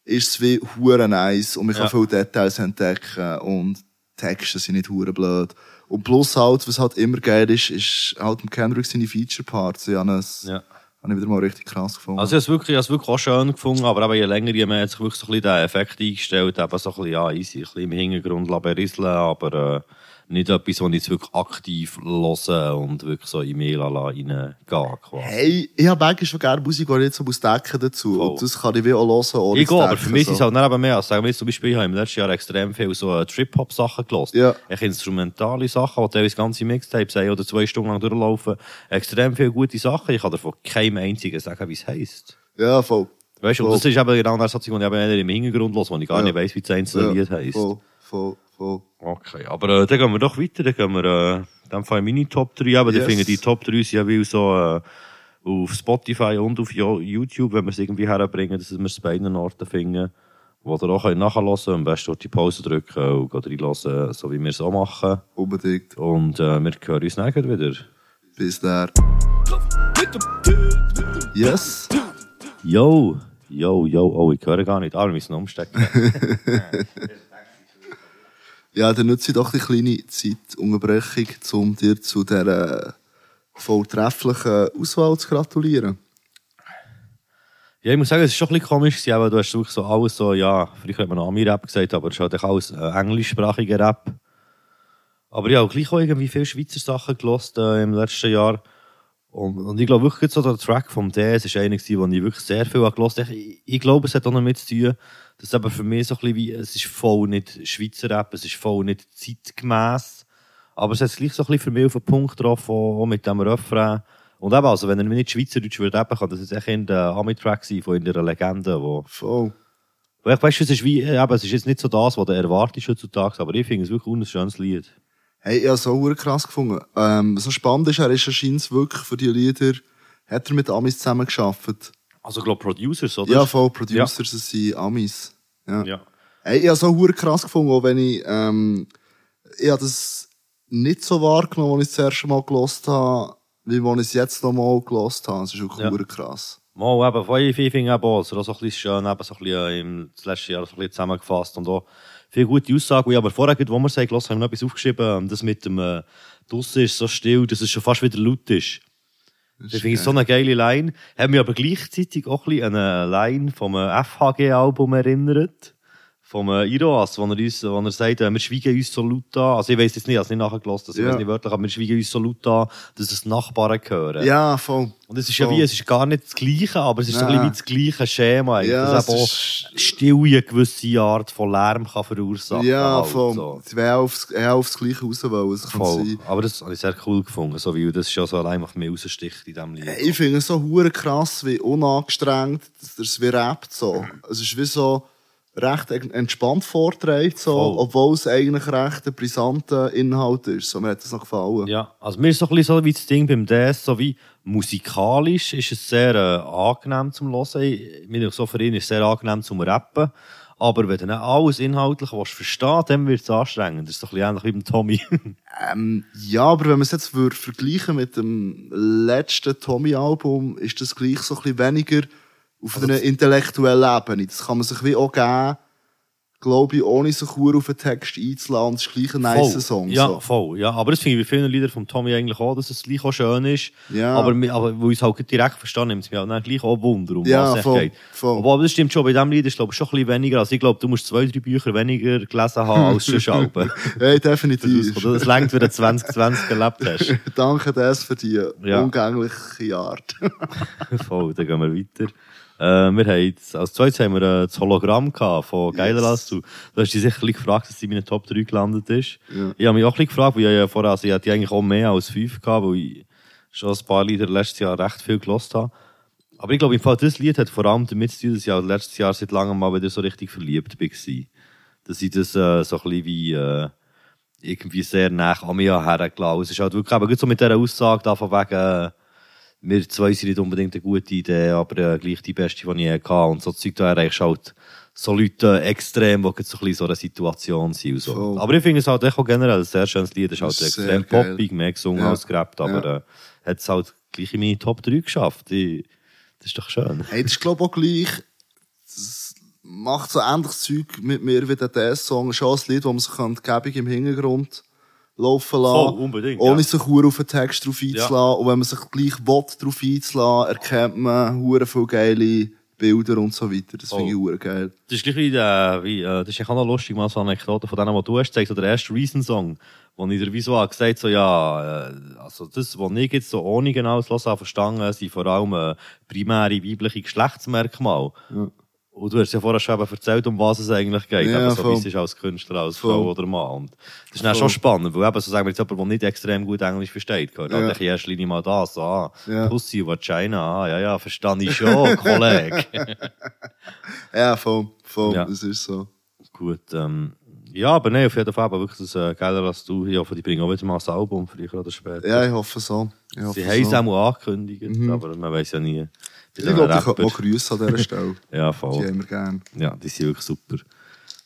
Speaker 2: ist es wie hure nice und man kann
Speaker 1: Ja.
Speaker 2: viele Details entdecken und Texte sind nicht hure blöd. Und plus halt, was halt immer geil ist, ist halt im Kendrick seine Feature-Parts. Ich habe
Speaker 1: Ja.
Speaker 2: Habe ich wieder mal richtig krass gefunden.
Speaker 1: Also ich habe es wirklich, ich wirklich auch schön gefunden, aber eben je länger, je mehr hat sich wirklich so ein bisschen der Effekt eingestellt, eben so ein bisschen, ja, easy, ein bisschen im Hintergrund berieseln, aber äh, nicht etwas, was ich jetzt wirklich aktiv höre und wirklich so in Mail reingehen quasi.
Speaker 2: Hey, ich habe eigentlich schon gerne Musik, die ich jetzt so muss denken dazu.
Speaker 1: Voll.
Speaker 2: Und das kann ich wie auch hören, ohne
Speaker 1: Ich gehe, aber für mich
Speaker 2: so.
Speaker 1: ist es halt nicht eben mehr. Also sagen wir jetzt zum Beispiel, ich habe im letzten Jahr extrem viel so äh, Trip-Hop-Sachen gelost.
Speaker 2: Ja.
Speaker 1: Ich instrumentale Sachen, die teilweise ganze Mixtapes haben oder zwei Stunden lang durchlaufen. Extrem viele gute Sachen. Ich kann davon keinem einzigen sagen, wie es heisst.
Speaker 2: Ja, voll.
Speaker 1: Weißt du, und das ist eben genau der Satz, den ich eben im Hintergrund los, wo ich gar
Speaker 2: Ja.
Speaker 1: nicht weiss, wie das einzelne
Speaker 2: Ja,
Speaker 1: Lied heisst.
Speaker 2: Voll, voll, voll.
Speaker 1: Okay, aber äh, dann gehen wir doch weiter. Dann gehen wir, äh, in dem Fall meine Top 3. Aber
Speaker 2: Yes.
Speaker 1: ich finde, die Top 3 sind ja wie so äh, auf Spotify und auf YouTube, wenn wir es irgendwie herbringen, dass wir es bei beiden Orten finden, wo ihr auch nachhören könnt. Am besten dort die Pause drücken und reinhören, so wie wir es auch machen.
Speaker 2: Unbedingt.
Speaker 1: Und äh, wir hören uns nachher wieder.
Speaker 2: Bis dann. Yes.
Speaker 1: Yo, yo, yo, oh, ich höre gar nicht. Ah, wir müssen umstecken.
Speaker 2: Ja, dann nutze ich doch die kleine Zeitunterbrechung, um dir zu dieser volltrefflichen Auswahl zu gratulieren.
Speaker 1: Ja, ich muss sagen, es ist schon ein bisschen komisch aber du hast wirklich so alles so, ja, früher hat man noch Ami-Rap gesagt, aber es ist halt alles äh, englischsprachiger Rap. Aber ich habe gleich auch irgendwie viele Schweizer Sachen gelost äh, im letzten Jahr. Und, und ich glaube wirklich so der Track vom DS ist einer wo ich wirklich sehr viel habe gelost. Ich, ich glaube, es hat auch damit zu tun, dass eben für mich so ein bisschen wie, es ist voll nicht Schweizer Rap, es ist voll nicht zeitgemäß. Aber es hat es gleich so ein bisschen für mich auf den Punkt getroffen, auch mit dem Refrain. Und eben, also, wenn er nicht Schweizerdeutsch würde rappen, kann das jetzt echt in der Ami-Track sein, von in einer Legende, wo,
Speaker 2: Voll.
Speaker 1: wo ich weißt, es ist wie, äh, eben, es ist jetzt nicht so das, was du erwartest heutzutage, aber ich finde es wirklich ein schönes Lied.
Speaker 2: Hey, ich habe es auch krass gefunden. Ähm, so spannend ist, er ist anscheinend wirklich für die Lieder, hat er mit Amis zusammen geschafft.
Speaker 1: Also, ich glaube, Producers, oder?
Speaker 2: Ja, voll, Producers, das sind Amis. Ja.
Speaker 1: Ja.
Speaker 2: Hey, ich habe es auch verdammt krass gefunden, auch wenn ich, ähm, ich habe das nicht so wahrgenommen, als ich das erste Mal gelost habe, wie als ich es jetzt noch mal gelost habe. Es ist wirklich
Speaker 1: Ja.
Speaker 2: krass.
Speaker 1: Mal, eben, von auch, es ist auch so ein bisschen schön, eben so ein bisschen im das letzte Jahr so ein bisschen zusammengefasst und auch viele gute Aussagen. Aber vorher, wo wir sagen, haben wir noch etwas aufgeschrieben, ähm, das mit dem äh, Draussen ist so still, dass es schon fast wieder laut ist. Das finde ich so eine geile Line. Hat mich aber gleichzeitig auch ein bisschen an eine Line vom FHG-Album erinnert vom äh, Iroas, wo er, uns, wo er sagt, äh, wir schweigen uns so laut an. Also ich weiss jetzt nicht, ich habe es nicht nachgelassen, also ich
Speaker 2: Ja.
Speaker 1: weiss nicht wörtlich, aber wir schweigen uns so laut an, dass es Nachbarn hören.
Speaker 2: Ja, voll.
Speaker 1: Und es ist ja
Speaker 2: voll.
Speaker 1: wie, es ist gar nicht das Gleiche, aber es ist so ein
Speaker 2: Nein.
Speaker 1: bisschen wie das gleiche Schema.
Speaker 2: Ja,
Speaker 1: dass eben
Speaker 2: es
Speaker 1: auch Stille eine gewisse Art von Lärm kann verursachen
Speaker 2: Ja,
Speaker 1: halt,
Speaker 2: voll.
Speaker 1: so.
Speaker 2: Sie wollen aufs, aufs Gleiche raus wollen. Das kann
Speaker 1: Voll.
Speaker 2: sein.
Speaker 1: Aber das habe ich sehr cool gefunden, so, weil das ist ja so allein auf mich raussticht in diesem Lied.
Speaker 2: Ich finde es so hure krass, wie unangestrengt, dass er es wie rappt, so. Es ist wie so recht en- entspannt vorträgt, so,
Speaker 1: Voll.
Speaker 2: obwohl es eigentlich recht ein brisanter Inhalt ist. So, mir hat das noch gefallen.
Speaker 1: Ja, also mir ist so ein bisschen so wie das Ding beim DS, so wie musikalisch ist es sehr äh, angenehm zum Hören. Ich meine, so für ihn ist es sehr angenehm zum Rappen. Aber wenn du dann alles inhaltlich willst verstehen dann wird es anstrengend. Das ist so ein bisschen ähnlich wie beim Tommy.
Speaker 2: Ähm, ja, aber wenn man es jetzt vergleichen mit dem letzten Tommy-Album, ist das gleich so ein bisschen weniger auf
Speaker 1: Also
Speaker 2: einer intellektuellen Ebene. Das kann man sich wie auch geben, glaube ich, ohne sich hure auf den Text einzuladen. Das ist gleich ein nice
Speaker 1: Voll.
Speaker 2: Song.
Speaker 1: Ja,
Speaker 2: so.
Speaker 1: voll. Ja, aber das finde ich bei vielen Liedern von Tommy eigentlich auch, dass es gleich auch schön ist.
Speaker 2: Ja.
Speaker 1: Aber, aber weil ich es halt direkt verstanden nimmt es mich auch dann gleich auch Wunder, um
Speaker 2: Ja,
Speaker 1: was es
Speaker 2: voll,
Speaker 1: geht.
Speaker 2: voll.
Speaker 1: Aber das stimmt schon, bei diesem Lied ist glaube ich schon ein bisschen weniger. Also ich glaube, du musst zwei, drei Bücher weniger gelesen haben als schon Schalben.
Speaker 2: Hey, definitiv.
Speaker 1: Das längt, wenn du 2020 erlebt hast.
Speaker 2: Danke das für die
Speaker 1: Ja.
Speaker 2: umgängliche Art.
Speaker 1: Voll, dann gehen wir weiter. Äh, wir haben jetzt, als zweites haben wir äh, das Hologramm gehabt von Geiler
Speaker 2: Yes.
Speaker 1: als du. Du hast dich sicher ein bisschen gefragt, dass sie in meinen Top 3 gelandet ist.
Speaker 2: Ja.
Speaker 1: Ich habe mich auch ein gefragt, weil ich ja vorher, also ich hatte eigentlich auch mehr als 5 gehabt, weil ich schon ein paar Lieder letztes Jahr recht viel gelost habe. Aber ich glaube, im Fall, das Lied hat vor allem damit zu tun, dass ich auch letztes Jahr seit langem mal wieder so richtig verliebt war. Dass ich das äh, so ein bisschen wie, äh, irgendwie sehr nah an mich hergelassen. Es ist halt wirklich, aber gut so mit dieser Aussage da von wegen, äh, wir zwei sind nicht unbedingt eine gute Idee, aber äh, gleich die beste, die ich hatte. Und so Zeug, da erreichst halt so Leute extrem, die so ein bisschen so eine Situation sind und so.
Speaker 2: Voll.
Speaker 1: Aber ich finde es halt auch generell ein sehr schönes Lied. Es ist halt
Speaker 2: Das ist
Speaker 1: extrem poppig, mehr gesungen
Speaker 2: Ja.
Speaker 1: als gerappt, aber
Speaker 2: Ja.
Speaker 1: äh, hat es halt gleich in meine Top 3 geschafft. Ich, das ist doch schön.
Speaker 2: Hey, das ist, glaube auch gleich, das macht so ähnliches Zeug mit mir wie der DS-Song. Schon ein Lied, wo man sich kann die Gebung im Hintergrund laufen lassen
Speaker 1: Voll, unbedingt,
Speaker 2: Ohne
Speaker 1: ja.
Speaker 2: sich hure auf den Text drauf einzulassen. Und wenn man sich gleich will, drauf einzulassen, erkennt man hure viele geile Bilder und so weiter. Das
Speaker 1: Voll.
Speaker 2: finde ich hure geil.
Speaker 1: Das ist gleich wie, äh, wie äh, das ist auch noch lustig, mal so eine Anekdote von denen, die du hast gezeigt, so der erste Reason-Song, wo ich dir habe gesagt so, ja, äh, also das, was ich jetzt so ohne genaues Hören verstanden, sind vor allem äh, primäre weibliche Geschlechtsmerkmale. Und du hast ja vorher schon erzählt, um was es eigentlich geht.
Speaker 2: Ja,
Speaker 1: eben so, wie es als Künstler, als
Speaker 2: Voll.
Speaker 1: Frau oder Mann. Und das ist dann schon spannend, weil eben, so sagen wir jetzt jemand, der nicht extrem gut Englisch versteht, gehört
Speaker 2: Ja.
Speaker 1: halt in erster Linie mal das, so, ah,
Speaker 2: Ja.
Speaker 1: Pussy, Vagina, ah, ja, ja, verstand ich schon, Kollege.
Speaker 2: Ja, voll, voll.
Speaker 1: Ja.
Speaker 2: Das ist so.
Speaker 1: Gut, ähm, ja, aber nein, auf jeden Fall aber wirklich das äh, geiler als du. Ich hoffe, die bringen auch wieder mal ein Album, früher oder später.
Speaker 2: Ja, ich hoffe so. Ich hoffe
Speaker 1: Sie haben es auch mal angekündigt, aber man weiß ja nie.
Speaker 2: Ich glaube, ich
Speaker 1: Rappern-
Speaker 2: auch Grüße an dieser Stelle.
Speaker 1: Ja,
Speaker 2: Die
Speaker 1: voll.
Speaker 2: haben wir gerne.
Speaker 1: Ja, die sind wirklich super.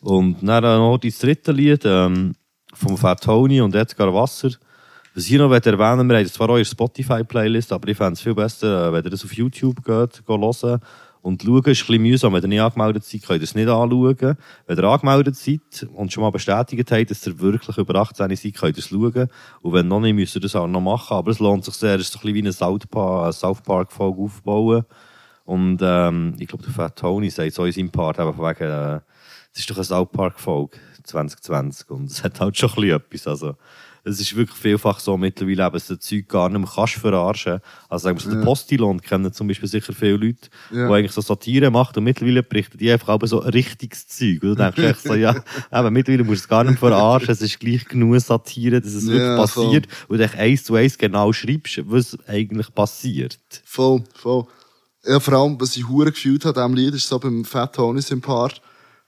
Speaker 1: Und dann äh, noch das dritte Lied ähm, vom Fat Tony und Edgar Wasser. Was ich noch erwähnen möchte, wir haben zwar der Spotify-Playlist, aber ich fände es viel besser, äh, wenn ihr das auf YouTube geht, geht hören und schauen. ist ein bisschen mühsam, wenn ihr nicht angemeldet seid, könnt ihr es nicht anschauen. Wenn ihr angemeldet seid und schon mal bestätigt habt, dass ihr wirklich über 18 seid, könnt ihr es schauen. Und wenn noch nicht, müsst ihr das auch noch machen. Aber es lohnt sich sehr, es ist ein bisschen wie eine South Park- eine South Park-Folge aufbauen. Und ähm, ich glaube, der Fat Tony sagt so in seinem Part, eben von wegen, äh, es ist doch eine South Park-Folge 2020 und es hat halt schon ein bisschen etwas. Also, es ist wirklich vielfach so mittlerweile, eben, dass du Zeug gar nicht mehr kannst verarschen. Also sagen wir so, den Postilon kennen zum Beispiel sicher viele Leute,
Speaker 2: Ja.
Speaker 1: die eigentlich so Satire machen und mittlerweile berichten die einfach aber so richtiges Zeug. Und du denkst echt so, ja, eben, mittlerweile musst du es gar nicht mehr verarschen, es ist gleich genug Satire, dass es
Speaker 2: Ja,
Speaker 1: wirklich
Speaker 2: voll.
Speaker 1: passiert und du echt eins zu eins genau schreibst, was eigentlich passiert.
Speaker 2: Voll, voll. Ja, vor allem, was ich hure gefühlt habe diesem Lied, ist so beim Fat Tony im Part,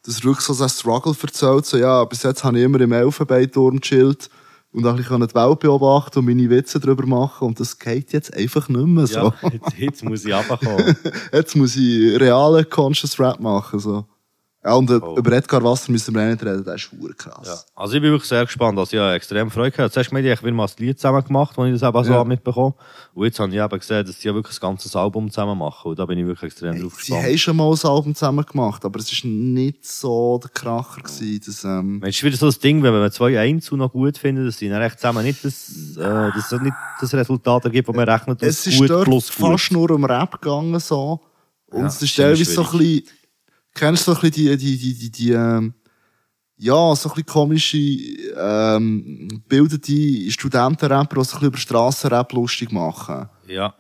Speaker 2: dass er wirklich so sein Struggle erzählt, so, ja, bis jetzt habe ich immer im Elfenbeinturm gechillt und auch ein bisschen die Welt beobachten und meine Witze drüber machen und das geht jetzt einfach nicht mehr so.
Speaker 1: Ja, jetzt, jetzt muss ich runterkommen.
Speaker 2: Jetzt muss ich realen Conscious Rap machen, so. Ja, und
Speaker 1: Oh.
Speaker 2: über Edgar Wasser müssen wir auch nicht reden, der ist verdammt krass.
Speaker 1: Ja. Also ich bin wirklich sehr gespannt. Also ich habe extrem Freude gehabt. Zuerst gemeint, ich will mal ein Lied zusammen gemacht, als ich das eben so
Speaker 2: Ja.
Speaker 1: mitbekommen Und jetzt habe ich eben gesehen, dass sie ja wirklich ein ganzes Album zusammen machen. Und da bin ich wirklich extrem drauf
Speaker 2: Sie
Speaker 1: gespannt.
Speaker 2: haben schon mal ein Album zusammen gemacht, aber es war nicht so der Kracher. Gewesen, dass, ähm,
Speaker 1: Es ist wieder so das Ding, wenn man zwei Einzel noch gut findet, dass sie dann echt zusammen nicht das, äh, dass es nicht das Resultat ergibt, das man rechnet,
Speaker 2: es
Speaker 1: das
Speaker 2: ist
Speaker 1: gut
Speaker 2: dort
Speaker 1: plus gut.
Speaker 2: fast nur um Rap gegangen. So. Und
Speaker 1: Ja,
Speaker 2: es ist teilweise so ein bisschen, kennst du so ein bisschen die, die, die, die, die ähm, ja, so ein bisschen komische, ähm, bildete Studentenrapper, die sich über Strassenrap lustig machen.
Speaker 1: Ja.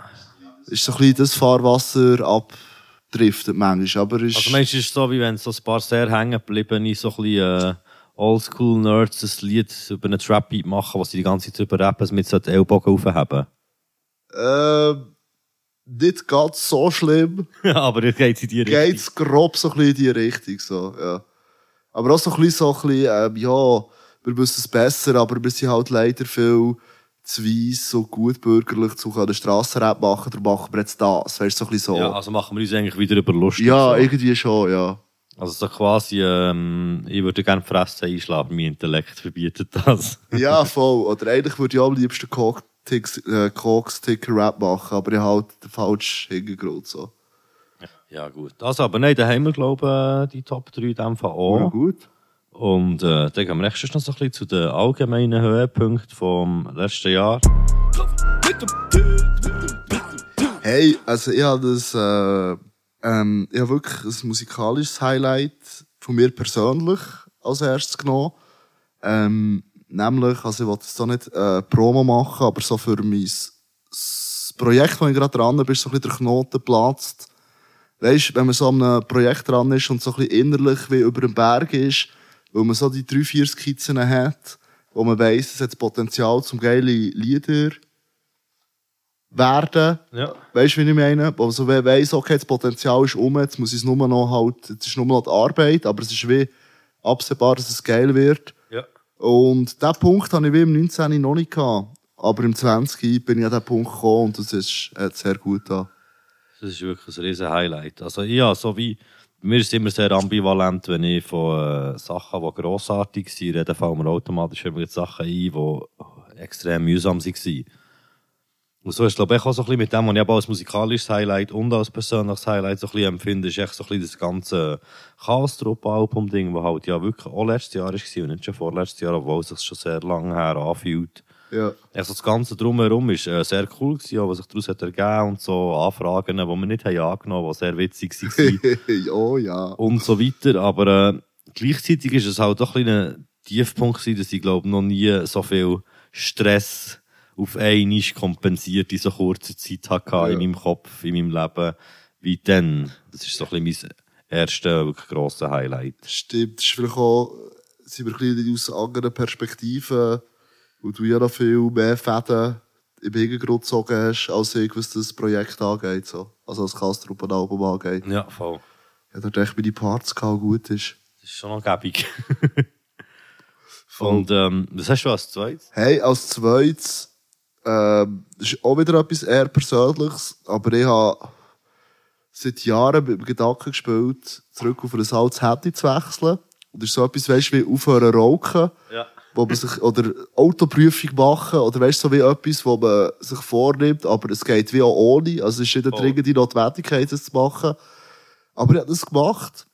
Speaker 2: Ist so ein bisschen das Fahrwasser abdriftet manchmal, aber ist...
Speaker 1: Also meinst du, es ist so, wie wenn so ein paar sehr hängen gebliebene, so ein bisschen, äh, Oldschool-Nerds ein Lied über einen Trap-Beat machen, was sie die ganze Zeit drüber rappen, mit so den Ellbogen aufheben.
Speaker 2: Äh, nicht ganz so schlimm.
Speaker 1: Aber jetzt geht's in die Richtung.
Speaker 2: Geht's grob so ein bisschen in die Richtung, so, ja. Aber auch so ein bisschen, so ein bisschen, ähm, ja, wir wissen es besser, aber wir sind halt leider viel zu weiss, so gut bürgerlich zu können Strassenrap machen, darum machen wir jetzt das. Weißt du, so ein bisschen so.
Speaker 1: Ja, also machen wir uns eigentlich wieder über lustig.
Speaker 2: Ja,
Speaker 1: so.
Speaker 2: irgendwie schon, ja.
Speaker 1: Also so quasi, ähm, ich würde gerne Fressen einschlagen, mein Intellekt verbietet das.
Speaker 2: Ja, voll. Oder eigentlich würde ich am liebsten Cox-Ticker-Rap machen, aber ich halt den falschen Hintergrund, so.
Speaker 1: ja gut. Also, aber nein, da haben wir glaube ich die Top 3 in dem Fall auch.
Speaker 2: Ja, gut.
Speaker 1: Und äh, dann gehen wir nächstes noch so ein bisschen zu den allgemeinen Höhepunkten vom letzten Jahr.
Speaker 2: Hey, also ich habe das, äh, ähm, ich habe wirklich ein musikalisches Highlight von mir persönlich als erstes genommen. Ähm, nämlich, also ich wollte jetzt so nicht äh, Promo machen, aber so für mein Projekt, wo ich gerade dran bin, ist so ein bisschen der Knoten platzt. Weißt, wenn man so an einem Projekt dran ist und so ein bisschen innerlich wie über dem Berg ist, weil man so die drei, vier Skizzen hat, wo man weiss, es hat das Potenzial zum geile Lieder werden.
Speaker 1: Ja.
Speaker 2: Weißt du, wie ich meine? Wo so we- weiss, okay, das Potenzial ist um, jetzt muss ich es nur noch halt, jetzt ist nur noch die Arbeit, aber es ist wie absehbar, dass es geil wird. Und diesen Punkt hatte ich wie im 19. noch nicht gehabt. Aber im 20. bin ich an diesen Punkt gekommen und das ist, hat sehr gut an.
Speaker 1: Das ist wirklich ein riesen Highlight. Also ja, so wie, mir ist immer sehr ambivalent, wenn ich von äh, Sachen, die grossartig sind, rede, fallen mir automatisch die Sachen ein, die extrem mühsam waren. Und so ist, glaube ich, auch so ein bisschen mit dem, was ich aber als musikalisches Highlight und als persönliches Highlight so ein bisschen empfinde, ist echt so ein bisschen das ganze Chaos-Trupp-Album-Ding, das halt ja wirklich auch letztes Jahr war und nicht schon vorletztes Jahr, obwohl es sich schon sehr lange her anfühlt.
Speaker 2: Ja.
Speaker 1: Also das Ganze drumherum ist äh, sehr cool gewesen, auch was sich daraus hat ergeben und so Anfragen, die wir nicht haben angenommen, die sehr witzig waren
Speaker 2: oh ja.
Speaker 1: und so weiter. Aber äh, gleichzeitig ist es halt doch ein kleiner Tiefpunkt gewesen, dass ich glaube noch nie so viel Stress auf einmal kompensiert in so kurzer Zeit hatte
Speaker 2: Ja.
Speaker 1: in meinem Kopf, in meinem Leben, wie dann. Das ist so ein bisschen mein erstes wirklich grosses Highlight.
Speaker 2: Stimmt, das ist vielleicht auch, sind wir ein bisschen aus anderen Perspektiven, wo du ja noch viel mehr Fäden im Hintergrund gezogen hast, als ich, was das Projekt angeht, so. Also als Kastruppen-Album angeht.
Speaker 1: Ja, voll.
Speaker 2: Ich hatte dort echt meine Parts gehabt, gut ist.
Speaker 1: Das ist schon noch gäbig. und ähm, was hast du als zweites?
Speaker 2: Hey, als zweites, ähm, das ist auch wieder etwas eher Persönliches, aber ich habe seit Jahren mit dem Gedanken gespielt, zurück auf ein altes Handy zu wechseln. Und das ist so etwas, weißt du, wie aufhören rauchen.
Speaker 1: Ja.
Speaker 2: wo man sich, oder Autoprüfung machen, oder weißt du, so wie etwas, wo man sich vornimmt, aber es geht wie auch ohne, also es ist nicht eine dringende Notwendigkeit, das zu machen. Aber ich habe das gemacht.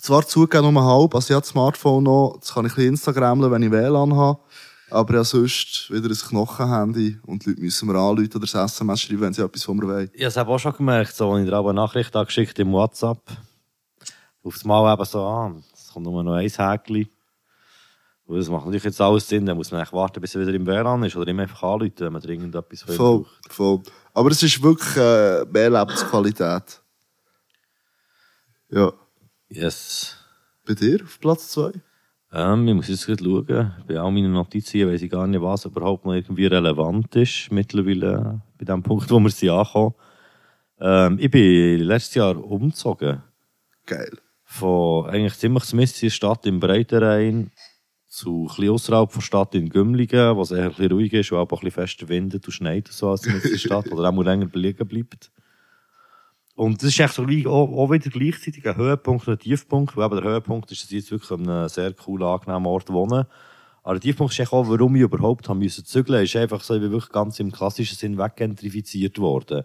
Speaker 2: Zwar zugegeben um halb, also ich habe das Smartphone noch, das kann ich ein bisschen Instagrammen, wenn ich WLAN habe, aber ja sonst wieder ein Knochenhandy und die Leute müssen mir anrufen oder das SMS schreiben, wenn sie etwas von mir wollen.
Speaker 1: Ich habe eben auch schon gemerkt, so, als ich dir aber eine Nachricht angeschickt im WhatsApp. Auf das Mal eben so, ah, es kommt nur noch ein Häkchen. Und das macht natürlich jetzt alles Sinn, dann muss man eigentlich warten, bis er wieder im WLAN ist oder ihm einfach anrufen, wenn man dringend etwas von
Speaker 2: Voll,
Speaker 1: braucht.
Speaker 2: voll. Aber es ist wirklich äh, mehr Lebensqualität. Ja.
Speaker 1: Yes.
Speaker 2: Bei dir auf Platz zwei?
Speaker 1: Ähm, ich muss jetzt gerade schauen. Bei all meinen Notizen weiss ich gar nicht, was überhaupt noch irgendwie relevant ist. Mittlerweile bei dem Punkt, wo wir sie ankommen. Ähm, ich bin letztes Jahr umgezogen.
Speaker 2: Geil.
Speaker 1: von eigentlich ziemlich mitten in Stadt im Breitenrhein zu ein außerhalb der Stadt in Gümligen, wo es eher ein ruhig ist und auch ein bisschen fester windet und schneit und so als in der Stadt, oder auch mal länger liegen bleibt. Und das ist gleich, auch, auch wieder gleichzeitig ein Höhepunkt und ein Tiefpunkt. Weil eben der Höhepunkt ist, dass ich jetzt wirklich an einem sehr coolen, angenehmen Ort wohne. Aber der Tiefpunkt ist auch, warum ich überhaupt haben müssen zügeln, ist einfach so, ich bin wirklich ganz im klassischen Sinn weggentrifiziert worden.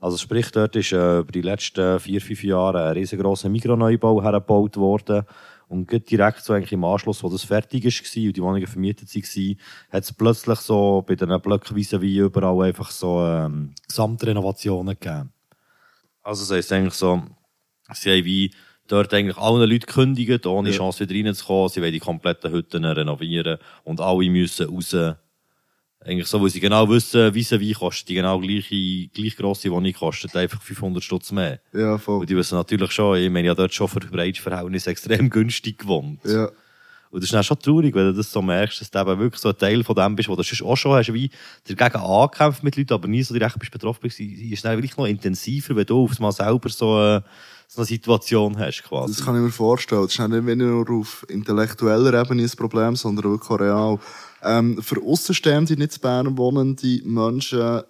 Speaker 1: Also sprich, dort ist äh, über die letzten vier, fünf Jahre ein riesengroßer Mikroneubau hergebaut worden. Und direkt so eigentlich im Anschluss, wo das fertig war und die Wohnungen vermietet waren, hat es plötzlich so bei den Blöcken wie überall einfach so ähm, Gesamtrenovationen gegeben. Also das heisst eigentlich so, sie haben wie dort eigentlich allen Leuten gekündigt, ohne
Speaker 2: Ja.
Speaker 1: Chance wieder reinzukommen. Sie wollen die kompletten Hütten renovieren und alle müssen raus. Eigentlich so, weil sie genau wissen, wie wie kostet die genau gleiche, gleich grosse Wohnung kostet einfach 500 Stutz mehr.
Speaker 2: Ja, voll.
Speaker 1: Und die wissen natürlich schon, ich meine ja dort schon für Breitverhältnis extrem günstig gewohnt.
Speaker 2: Ja.
Speaker 1: Und das ist dann schon traurig, wenn du das so merkst, dass du eben wirklich so ein Teil von dem bist, wo du sonst auch schon hast, wie dagegen angekämpft mit Leuten, aber nie so direkt bist betroffen bist. Ist dann wirklich noch intensiver, wenn du auf einmal selber so, äh, so eine Situation hast, quasi.
Speaker 2: Das kann ich mir vorstellen. Das ist nicht nicht nur auf intellektueller Ebene ein Problem, sondern wirklich auch real. Ähm, für Aussenstehende, nicht in Bern wohnende Menschen,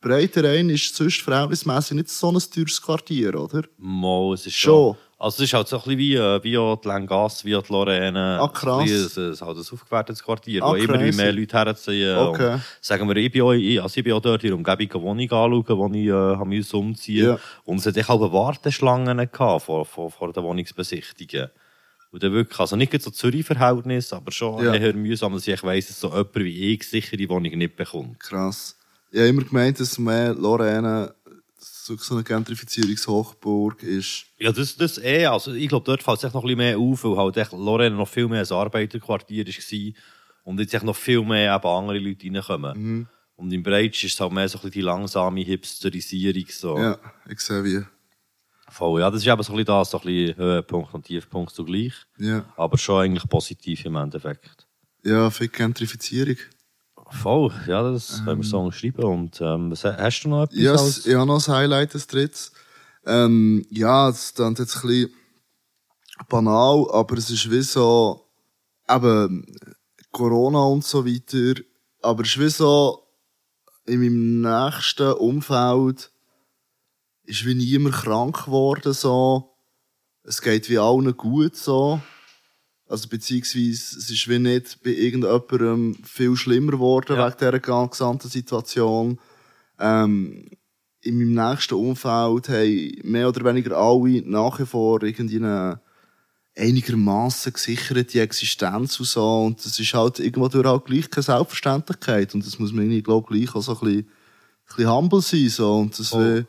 Speaker 2: Breiterein ist sonst verhältnismässig nicht so ein teures Quartier, oder?
Speaker 1: Mal, es ist
Speaker 2: Schon.
Speaker 1: schon. Also, es ist halt so ein bisschen wie, äh, wie auch die Langasse, wie auch die Lorraine.
Speaker 2: Ah, krass.
Speaker 1: Es ist halt ein aufgewertetes Quartier,
Speaker 2: Ah,
Speaker 1: wo immer mehr Leute herziehen.
Speaker 2: Okay.
Speaker 1: Und sagen wir, ich bin auch, ich, also ich bin auch dort in der Umgebung eine Wohnung anschauen, wo ich, äh, habe müssen umziehen.
Speaker 2: Ja.
Speaker 1: Und es hat auch Warteschlangen gehabt vor, vor, vor den Wohnungsbesichtigungen. Und dann wirklich, also nicht so Zürich-Verhältnis, aber schon
Speaker 2: Ja.
Speaker 1: eher mühsam, dass ich weiss, dass so jemand wie ich sicher die Wohnung nicht bekommt.
Speaker 2: Krass. Ich habe immer gemeint, dass mehr Lorraine so so eine Gentrifizierungshochburg ist.
Speaker 1: Ja, das, das eh. Also, ich glaube, dort fällt es echt noch ein bisschen mehr auf, weil halt echt Lorraine noch viel mehr ein Arbeiterquartier war und jetzt echt noch viel mehr eben andere Leute reinkommen. Und im Breitsch ist es halt mehr so ein bisschen die langsame Hipsterisierung. So.
Speaker 2: Ja, ich sehe wie.
Speaker 1: Voll, ja, das ist eben so ein bisschen das, so ein bisschen Höhepunkt und Tiefpunkt zugleich.
Speaker 2: Ja.
Speaker 1: Aber schon eigentlich positiv im Endeffekt.
Speaker 2: Ja, viel Gentrifizierung.
Speaker 1: Voll, ja, das können wir so schreiben. Und ähm, was, hast du noch etwas?
Speaker 2: Ja,
Speaker 1: als-
Speaker 2: yes, ich habe noch ein Highlight, das drittes. Ähm, ja, es klingt jetzt ein bisschen banal, aber es ist wie so, eben, Corona und so weiter. Aber es ist wie so, in meinem nächsten Umfeld ist wie niemand krank geworden, so. Es geht wie allen gut, so. Also, beziehungsweise, es ist wie nicht bei irgendjemandem viel schlimmer geworden
Speaker 1: Ja.
Speaker 2: wegen dieser gesamten Situation. Ähm, in meinem nächsten Umfeld haben mehr oder weniger alle nach wie vor irgendeine einigermaßen gesicherte Existenz und so. Und das ist halt irgendwo durch auch gleich keine Selbstverständlichkeit. Und das muss man irgendwie, glaube ich, gleich auch so ein bisschen, ein bisschen humble sein, so. Und das
Speaker 1: Voll.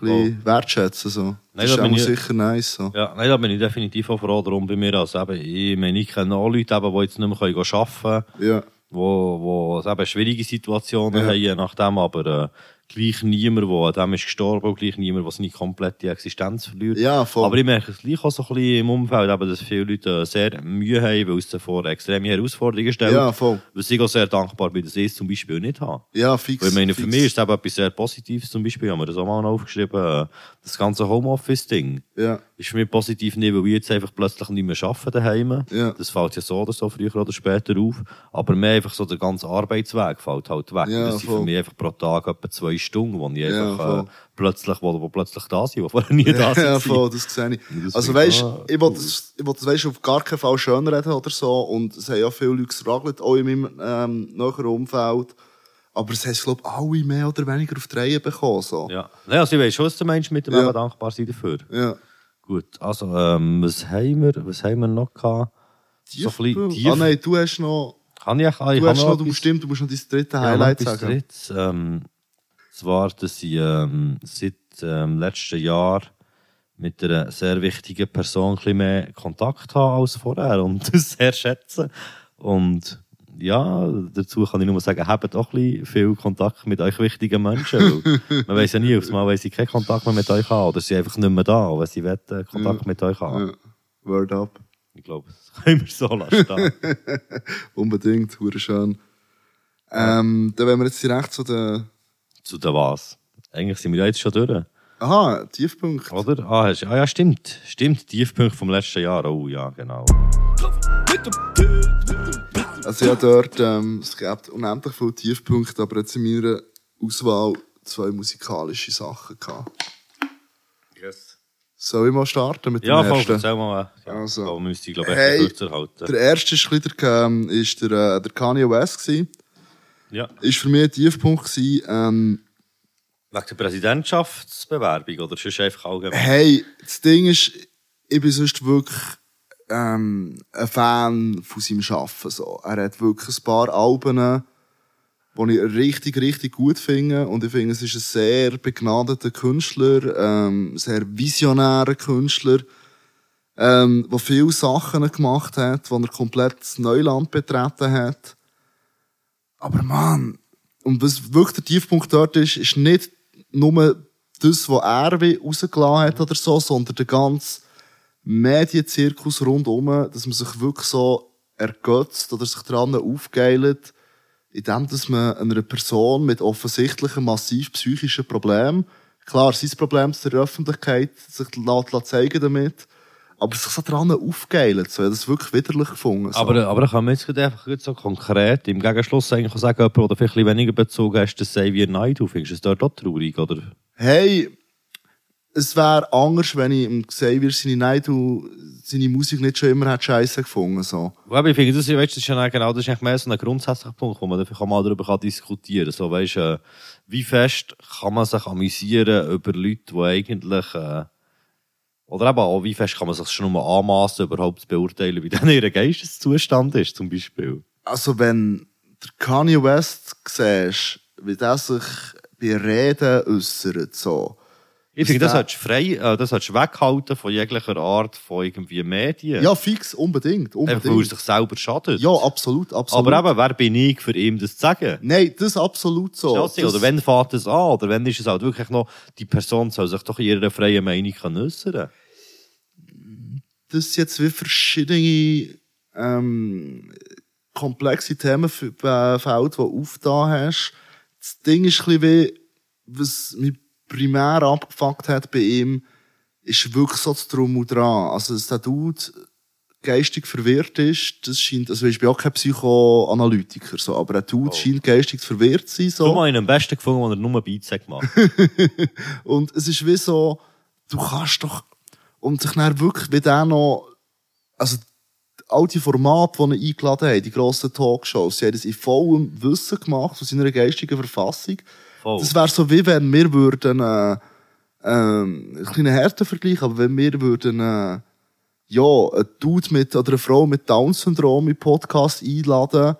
Speaker 2: Bisschen wertschätzen, so. Das
Speaker 1: Nein,
Speaker 2: ist
Speaker 1: da bin
Speaker 2: auch
Speaker 1: ich-
Speaker 2: sicher nice, so.
Speaker 1: Ja, nein, da bin ich definitiv auch froh darum bei mir. Also eben, ich meine, ich kenne auch Leute, eben, die jetzt nicht mehr arbeiten können.
Speaker 2: Ja.
Speaker 1: wo, wo eben schwierige Situationen
Speaker 2: Ja.
Speaker 1: haben, nachdem, aber äh, gleich niemand, der an dem ist gestorben, und gleich niemand, der seine komplette Existenz verliert.
Speaker 2: Ja, voll.
Speaker 1: Aber ich merke es gleich auch so ein bisschen im Umfeld, eben, dass viele Leute sehr Mühe haben, weil es sie vor extreme Herausforderungen stellt.
Speaker 2: Ja, voll.
Speaker 1: Was ich auch sehr dankbar bin, dass ich es zum Beispiel nicht habe.
Speaker 2: Ja, fix.
Speaker 1: Weil ich meine, für
Speaker 2: fix.
Speaker 1: mich ist es eben etwas sehr Positives zum Beispiel, haben wir das auch mal aufgeschrieben, das ganze Homeoffice-Ding
Speaker 2: Ja.
Speaker 1: ist für mich positiv nicht, weil ich jetzt einfach plötzlich nicht mehr arbeite daheim.
Speaker 2: Ja.
Speaker 1: Das fällt ja so oder so früher oder später auf. Aber mir einfach so der ganze Arbeitsweg fällt halt weg.
Speaker 2: Ja,
Speaker 1: das sind für mich einfach pro Tag etwa zwei Stunden, wo ich
Speaker 2: Ja,
Speaker 1: einfach äh, plötzlich, wo, wo plötzlich da sind, wo vorher nie da sind.
Speaker 2: Ja, voll, das sehe ich.
Speaker 1: das
Speaker 2: Also weisst,
Speaker 1: auch
Speaker 2: ich will das, ich will das weisst, auf gar keinen Fall schön reden oder so. Und es haben ja viele Leute gestruggelt, auch in meinem ähm, näheren Umfeld. Aber es haben, glaube ich, alle mehr oder weniger auf die Reihe bekommen. So.
Speaker 1: Ja. Nein, also ich weiss schon, dass der Mensch mit dem
Speaker 2: Ja.
Speaker 1: dankbar sein dafür.
Speaker 2: ja.
Speaker 1: Gut, also ähm, was haben wir, was haben wir noch gehabt? So ein tief.
Speaker 2: Ah nein, du hast noch,
Speaker 1: Kann ich, ah, ich
Speaker 2: du hast noch, du
Speaker 1: etwas-
Speaker 2: bestimmt, du musst noch dein dritte
Speaker 1: Ja,
Speaker 2: Highlight
Speaker 1: noch
Speaker 2: sagen.
Speaker 1: Drittes, ähm, zwar, dass ich ähm, seit ähm, letzten Jahr mit einer sehr wichtigen Person ein bisschen mehr Kontakt habe als vorher und das sehr schätze. Und ja, dazu kann ich nur sagen, habt auch ein bisschen viel Kontakt mit euch wichtigen Menschen. weil man weiß ja nie, aufs Mal, wenn sie keinen Kontakt mehr mit euch haben oder sie sind einfach nicht mehr da, wenn sie wollen, äh, Kontakt mit euch haben.
Speaker 2: Ja. Word up.
Speaker 1: Ich glaube, das können wir so lassen.
Speaker 2: Unbedingt, schön. Ähm, dann wenn wir jetzt direkt zu den,
Speaker 1: Zu der was? Eigentlich sind wir ja jetzt schon durch.
Speaker 2: aha, Tiefpunkt.
Speaker 1: Oder? Ah, hast- ah ja, stimmt. Stimmt, Tiefpunkt vom letzten Jahr. Oh ja, genau.
Speaker 2: Also ja, dort, ähm, es gibt unendlich viele Tiefpunkte, aber jetzt in meiner Auswahl zwei musikalische Sachen gehabt.
Speaker 1: Yes.
Speaker 2: Soll ich mal starten mit
Speaker 1: Ja,
Speaker 2: dem
Speaker 1: voll,
Speaker 2: ersten?
Speaker 1: erzähl mal. Ja,
Speaker 2: Also.
Speaker 1: also. müsste ich, glaube ich,
Speaker 2: Hey,
Speaker 1: kürzer halten.
Speaker 2: Der erste der, ähm, ist der, äh, der Kanye West gewesen.
Speaker 1: Ja.
Speaker 2: Ist für mich ein Tiefpunkt gewesen. Ähm,
Speaker 1: Wegen der Präsidentschaftsbewerbung oder sonst einfach allgemein?
Speaker 2: hey, das Ding ist, ich bin sonst wirklich ähm, ein Fan von seinem Schaffen. So. Er hat wirklich ein paar Alben, die ich richtig, richtig gut finde. Und ich finde, es ist ein sehr begnadeter Künstler, ähm, sehr visionärer Künstler, ähm, der viele Sachen gemacht hat, wo er komplett das Neuland betreten hat. Aber man, und was wirklich der Tiefpunkt dort ist, ist nicht nur das, was er rausgelassen hat oder so, sondern der ganze Medienzirkus rundum, dass man sich wirklich so ergötzt oder sich dran aufgeilt, indem dass man einer Person mit offensichtlichen massiv psychischen Problemen, klar, sein Problem ist der Öffentlichkeit, sich lässt zeigen damit, aber sich so dran aufgeilt, so, ich habe das wirklich widerlich gefunden. So.
Speaker 1: Aber, aber kann man jetzt einfach so konkret im Gegenschluss eigentlich auch sagen, jemand, der vielleicht weniger bezogen hast, das Xavier Naidoo, findest du es dort auch traurig, oder?
Speaker 2: Hey, es wäre anders, wenn ich im Xavier seine Naidu, seine Musik nicht schon immer hat scheiße gefunden, so.
Speaker 1: Aber ich finde, das, weißt, das ist ja genau, das ist eigentlich mehr so ein grundsätzlicher Punkt, wo man dafür mal darüber diskutieren kann. So, weißt, äh, wie fest kann man sich amüsieren über Leute, die eigentlich, äh, oder eben auch, wie fest kann man sich schon mal anmassen, überhaupt zu beurteilen, wie dann ihr Geisteszustand ist, zum Beispiel.
Speaker 2: Also, wenn der Kanye West siehst, wie der sich bei Reden äußert, so.
Speaker 1: Ich finde, das solltest du frei, äh, das solltest weghalten von jeglicher Art von irgendwie Medien.
Speaker 2: Ja, fix, unbedingt,
Speaker 1: Einfach, weil er
Speaker 2: unbedingt.
Speaker 1: sich selber schadet.
Speaker 2: Ja, absolut, absolut.
Speaker 1: Aber eben, wer bin ich, für ihm das zu sagen?
Speaker 2: Nein, das absolut so. Das-
Speaker 1: oder wenn fährt es an? Oder wenn ist es halt wirklich noch, die Person soll sich doch in ihrer freien Meinung äußern
Speaker 2: das jetzt wie verschiedene ähm, komplexe Themenfelder, die du aufgetan hast. Das Ding ist ein bisschen wie, was mich primär abgefuckt hat bei ihm, ist wirklich so das Drum und Dran. Also, dass der Dude geistig verwirrt ist, das scheint, also ich bin auch kein Psychoanalytiker, so, aber der Dude scheint geistig verwirrt zu sein, so.
Speaker 1: Habe ich ihn am besten gefunden, als er nur Beats gemacht
Speaker 2: Und es ist wie so, du kannst doch, und sich dann wirklich wie der noch, also, all die Formate, die er eingeladen hat, die grossen Talkshows, sie haben das in vollem Wissen gemacht, von seiner geistigen Verfassung.
Speaker 1: Voll.
Speaker 2: Das wäre so, wie wenn wir würden, äh, ähm, ein kleiner Härtevergleich, aber wenn wir würden, äh, ja, ein Dude mit, oder eine Frau mit Down-Syndrom im Podcast einladen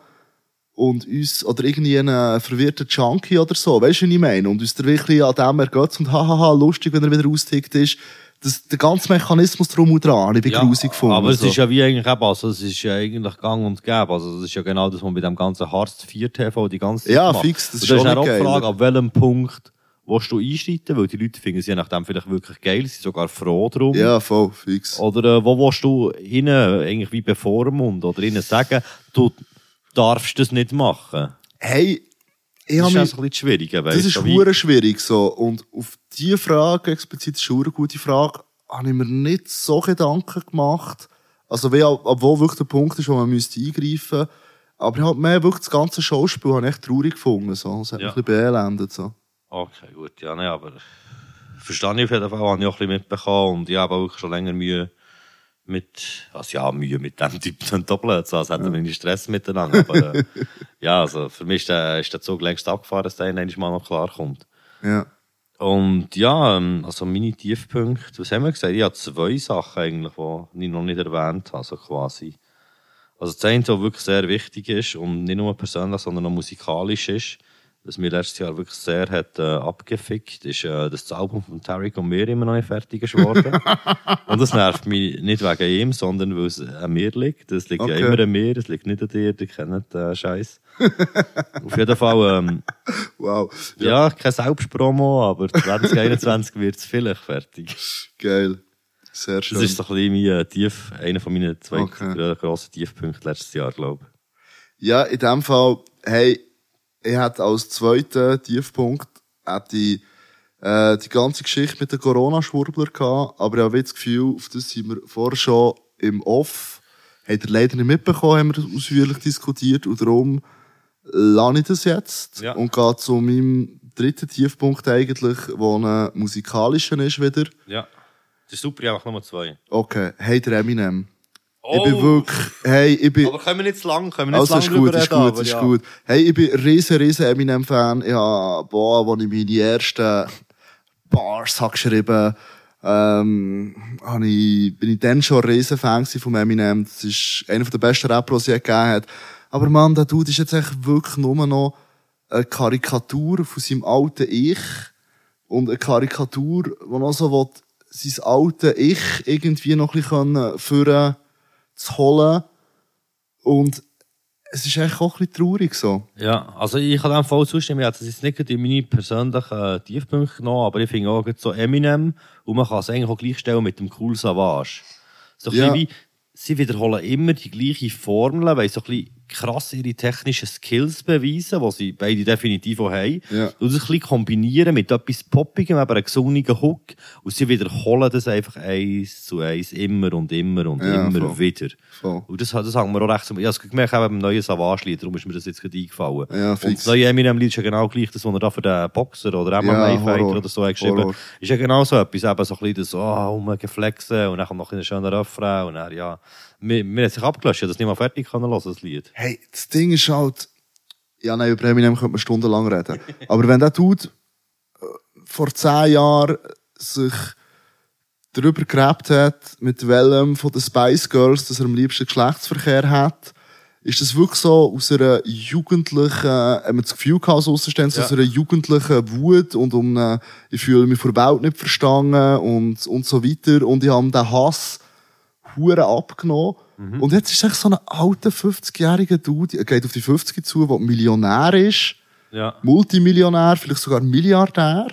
Speaker 2: und uns, oder irgendwie einen verwirrten Junkie oder so, weißt du, was ich meine? Und uns der wirklich an dem ergeht und hahaha, lustig, wenn er wieder austickt ist. Das, der ganze Mechanismus drum und dran, habe ich ja, grusig gefunden.
Speaker 1: aber es
Speaker 2: so.
Speaker 1: ist ja wie eigentlich eben, also es ist ja eigentlich gang und gäbe. Also das ist ja genau das, was mit dem ganzen Hartz 4 TV die ganze Zeit
Speaker 2: Ja,
Speaker 1: macht.
Speaker 2: fix, das
Speaker 1: Und
Speaker 2: ist
Speaker 1: ist auch die. Frage, ab welchem Punkt willst du einschreiten, weil die Leute finden sie je nachdem vielleicht wirklich geil, sind sogar froh drum.
Speaker 2: ja, voll, fix.
Speaker 1: Oder äh, wo willst du ihnen eigentlich wie bevormunden oder ihnen sagen, du darfst das nicht machen?
Speaker 2: Hey, ich
Speaker 1: Das
Speaker 2: habe
Speaker 1: ist
Speaker 2: mich,
Speaker 1: ein bisschen schwierig, weißt
Speaker 2: Das ist
Speaker 1: du, wie-
Speaker 2: hure schwierig so. Und auf diese Frage, explizit, das ist eine gute Frage, habe ich mir nicht so Gedanken gemacht. Also, wie, obwohl wirklich der Punkt ist, wo man müsste eingreifen Aber ich habe mehr wirklich das ganze Schauspiel habe ich echt traurig gefunden. So. Es hat
Speaker 1: Ja.
Speaker 2: mich ein bisschen beelendet. So.
Speaker 1: Okay, gut, ja, ne, aber verstehe ich auf jeden Fall, habe ich auch ein bisschen mitbekommen und ich habe auch schon länger Mühe mit, also ja, Mühe mit dem Typ dann doppelt, so, als hätten wir nicht Stress miteinander, aber äh, ja, also für mich ist der, ist der Zug längst abgefahren, dass der mal noch klar kommt.
Speaker 2: Ja.
Speaker 1: Und ja, ähm, also meine Tiefpunkte, was haben wir gesagt? Ich habe zwei Sachen eigentlich, die ich noch nicht erwähnt habe, so quasi. Also das eine, was wirklich sehr wichtig ist und nicht nur persönlich, sondern auch musikalisch ist, was mir letztes Jahr wirklich sehr hat äh, abgefickt, ist, äh, dass das Album von Tarek und mir immer noch nicht fertig ist worden. und das nervt mich nicht wegen ihm, sondern weil es an mir liegt. Es liegt ja
Speaker 2: Okay.
Speaker 1: immer an mir, es liegt nicht an dir, ihr kennt den äh, Scheiß. Auf jeden Fall, ähm,
Speaker 2: Wow.
Speaker 1: ja, kein Selbstpromo, aber 2021 wird es vielleicht fertig.
Speaker 2: Geil. Sehr schön.
Speaker 1: Das ist so ein bisschen mein äh, Tief, einer von meinen zwei
Speaker 2: Okay.
Speaker 1: gro- grossen Tiefpunkte letztes Jahr, glaube ich.
Speaker 2: Ja, in dem Fall, hey, ich hätte als zweiten Tiefpunkt hätte ich, äh, die ganze Geschichte mit den Corona-Schwurbler gehabt, aber ich habe jetzt das Gefühl, auf das sind wir vorher schon im Off, hat er leider nicht mitbekommen, haben wir ausführlich diskutiert und darum lasse ich das jetzt
Speaker 1: Ja.
Speaker 2: und gehe zu meinem dritte Tiefpunkt eigentlich, wo ein musikalischer ist wieder.
Speaker 1: Ja. Das ist super, einfach Nummer zwei.
Speaker 2: Okay, hey, der Eminem.
Speaker 1: Oh,
Speaker 2: Ich bin wirklich, hey, ich bin,
Speaker 1: Aber können wir nicht zu lang, können wir nicht
Speaker 2: also
Speaker 1: zu
Speaker 2: ist
Speaker 1: lang
Speaker 2: gut,
Speaker 1: drüber
Speaker 2: ist gut,
Speaker 1: aber
Speaker 2: ist
Speaker 1: ja.
Speaker 2: gut. Hey, ich bin riesen, riesen Eminem-Fan. Ich hab, boah, als ich meine ersten Bars hab geschrieben ähm, hab ich, bin ich dann schon ein riesen Fan von Eminem. Das ist einer der besten Rapper, die es je gegeben hat. Aber man, der Dude ist jetzt wirklich nur noch eine Karikatur von seinem alten Ich. Und eine Karikatur, die noch so will, sein alte Ich irgendwie noch ein bisschen führen zu holen. Und es ist echt auch ein bisschen traurig so.
Speaker 1: Ja, also ich kann dem voll zustimmen. Ja, das ist nicht in meine persönlichen Tiefpunkte genommen, aber ich finde auch so Eminem und man kann es eigentlich auch gleichstellen mit dem Cool Savage. So ein
Speaker 2: Ja.
Speaker 1: bisschen wie, sie wiederholen immer die gleiche Formel, weil so ein bisschen krass ihre technischen Skills beweisen, die sie beide definitiv auch haben.
Speaker 2: Ja.
Speaker 1: Und das ein bisschen kombinieren mit etwas Poppigem, eben einem gesungenen Hook. Und sie wiederholen das einfach eins zu eins immer und immer und
Speaker 2: Ja,
Speaker 1: immer
Speaker 2: voll.
Speaker 1: wieder.
Speaker 2: Voll.
Speaker 1: Und das, das haben wir auch recht. Ich habe es gemerkt, eben beim neuen Savage-Lied, darum ist mir das jetzt gerade eingefallen.
Speaker 2: Ja,
Speaker 1: und
Speaker 2: fix.
Speaker 1: das neue Eminem-Lied ist ja genau gleich, das, was er da für den Boxer oder MMA-Fighter
Speaker 2: Horror.
Speaker 1: oder so hat geschrieben
Speaker 2: Horror.
Speaker 1: Ist ja genau so etwas, eben so ein bisschen das, oh, rumgeflexen und dann kommt noch ein schöner Refrain und dann, ja. Mir, mir hat sich abgelöscht, ich hab das nicht mal fertig können hören, das Lied.
Speaker 2: Hey, das Ding ist halt, ja, nein, über Eminem könnte man stundenlang reden. Aber wenn der Dude äh, vor zehn Jahren sich darüber gerebt hat, mit welchem von den Spice Girls, dass er am liebsten Geschlechtsverkehr hat, ist das wirklich so aus einer jugendlichen, äh, haben wir das Gefühl gehabt, so
Speaker 1: Ja.
Speaker 2: aus einer jugendlichen Wut und um eine, ich fühle mich vor der Welt nicht verstanden und, und so weiter. Und ich habe den Hass hure abgenommen.
Speaker 1: Mhm.
Speaker 2: Und jetzt ist es echt so ein alter 50-jähriger Dude, er geht auf die 50 zu, der Millionär ist,
Speaker 1: Ja.
Speaker 2: Multimillionär, vielleicht sogar Milliardär,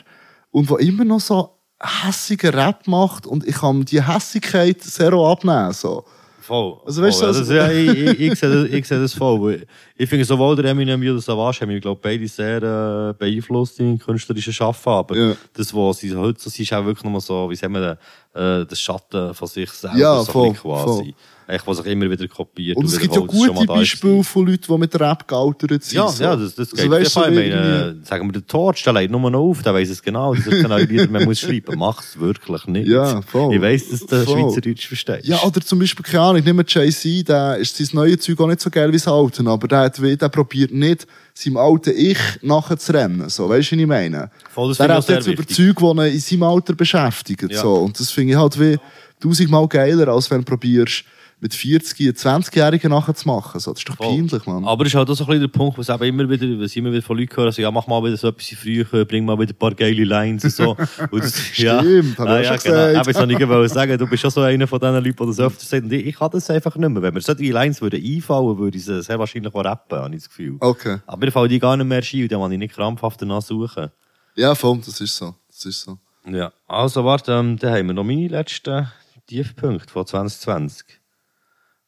Speaker 2: und der immer noch so hässigen Rap macht und ich kann die Hässigkeit zero abnehmen, so.
Speaker 1: Voll.
Speaker 2: Also, weißt
Speaker 1: voll.
Speaker 2: du, also-
Speaker 1: das, ja, ich, ich, ich, sehe das, ich sehe das voll. Ich finde sowohl der Eminem wie der Savage haben mich, glaube beide sehr äh, beeinflusst in künstlerischen Schaffen. Aber
Speaker 2: Ja.
Speaker 1: das, was sie heute so sind, ist auch wirklich nur so, wie sagen wir, äh, das Schatten von sich selber.
Speaker 2: Ja,
Speaker 1: so
Speaker 2: voll,
Speaker 1: quasi. Echt, was sich immer wieder kopiert.
Speaker 2: Und es gibt ja
Speaker 1: das
Speaker 2: gute. Beispiele von Leuten, die mit Rap gealtert sind.
Speaker 1: Ja,
Speaker 2: so.
Speaker 1: ja, das, das geht.
Speaker 2: Also, weißt du,
Speaker 1: ich meine, sagen wir, der Torch, der legt nur noch auf, der weiss es genau, dass er neuen Lieder mehr muss schreiben. Macht's wirklich nicht.
Speaker 2: Ja, voll.
Speaker 1: Ich weiss, dass du
Speaker 2: Voll.
Speaker 1: Schweizerdeutsch verstehst.
Speaker 2: Ja, oder zum Beispiel, keine Ahnung, mehr Jay-Z, der ist sein neues Zeug auch nicht so geil wie das alte, aber der hat, der probiert nicht, seinem alten Ich nachzurennen, so, weißt du, was ich meine?
Speaker 1: Voll, das
Speaker 2: der
Speaker 1: ich
Speaker 2: hat jetzt über
Speaker 1: wichtig.
Speaker 2: Zeug, die ihn in seinem Alter beschäftigen,
Speaker 1: Ja.
Speaker 2: so. Und das finde ich halt wie tausendmal geiler, als wenn du probierst, mit 40, einen 20-Jährigen nachzumachen, so. Das ist doch
Speaker 1: Voll.
Speaker 2: peinlich, Mann.
Speaker 1: Aber es ist halt auch so ein bisschen der Punkt, was eben immer wieder, was ich immer wieder von Leuten höre, so, ja, mach mal wieder so etwas früher, bring mal wieder ein paar geile Lines und so. Und das,
Speaker 2: Stimmt, ich
Speaker 1: ja,
Speaker 2: auch
Speaker 1: ja,
Speaker 2: schon
Speaker 1: genau.
Speaker 2: gesagt.
Speaker 1: Eben, so nicht wollen sagen, du bist schon so einer von diesen Leuten, die das öfter sagen. Und ich, ich kann das einfach nicht mehr. Wenn mir solche Lines würden einfallen, würde ich sie sehr wahrscheinlich auch rappen, habe ich das Gefühl.
Speaker 2: Okay.
Speaker 1: Aber ich fallen die gar nicht mehr ein und dann muss ich nicht krampfhaft danach suchen.
Speaker 2: Ja, voll, das ist so. Das ist so.
Speaker 1: Ja, also warte, ähm, dann haben wir noch meine letzten Tiefpunkte von 2020.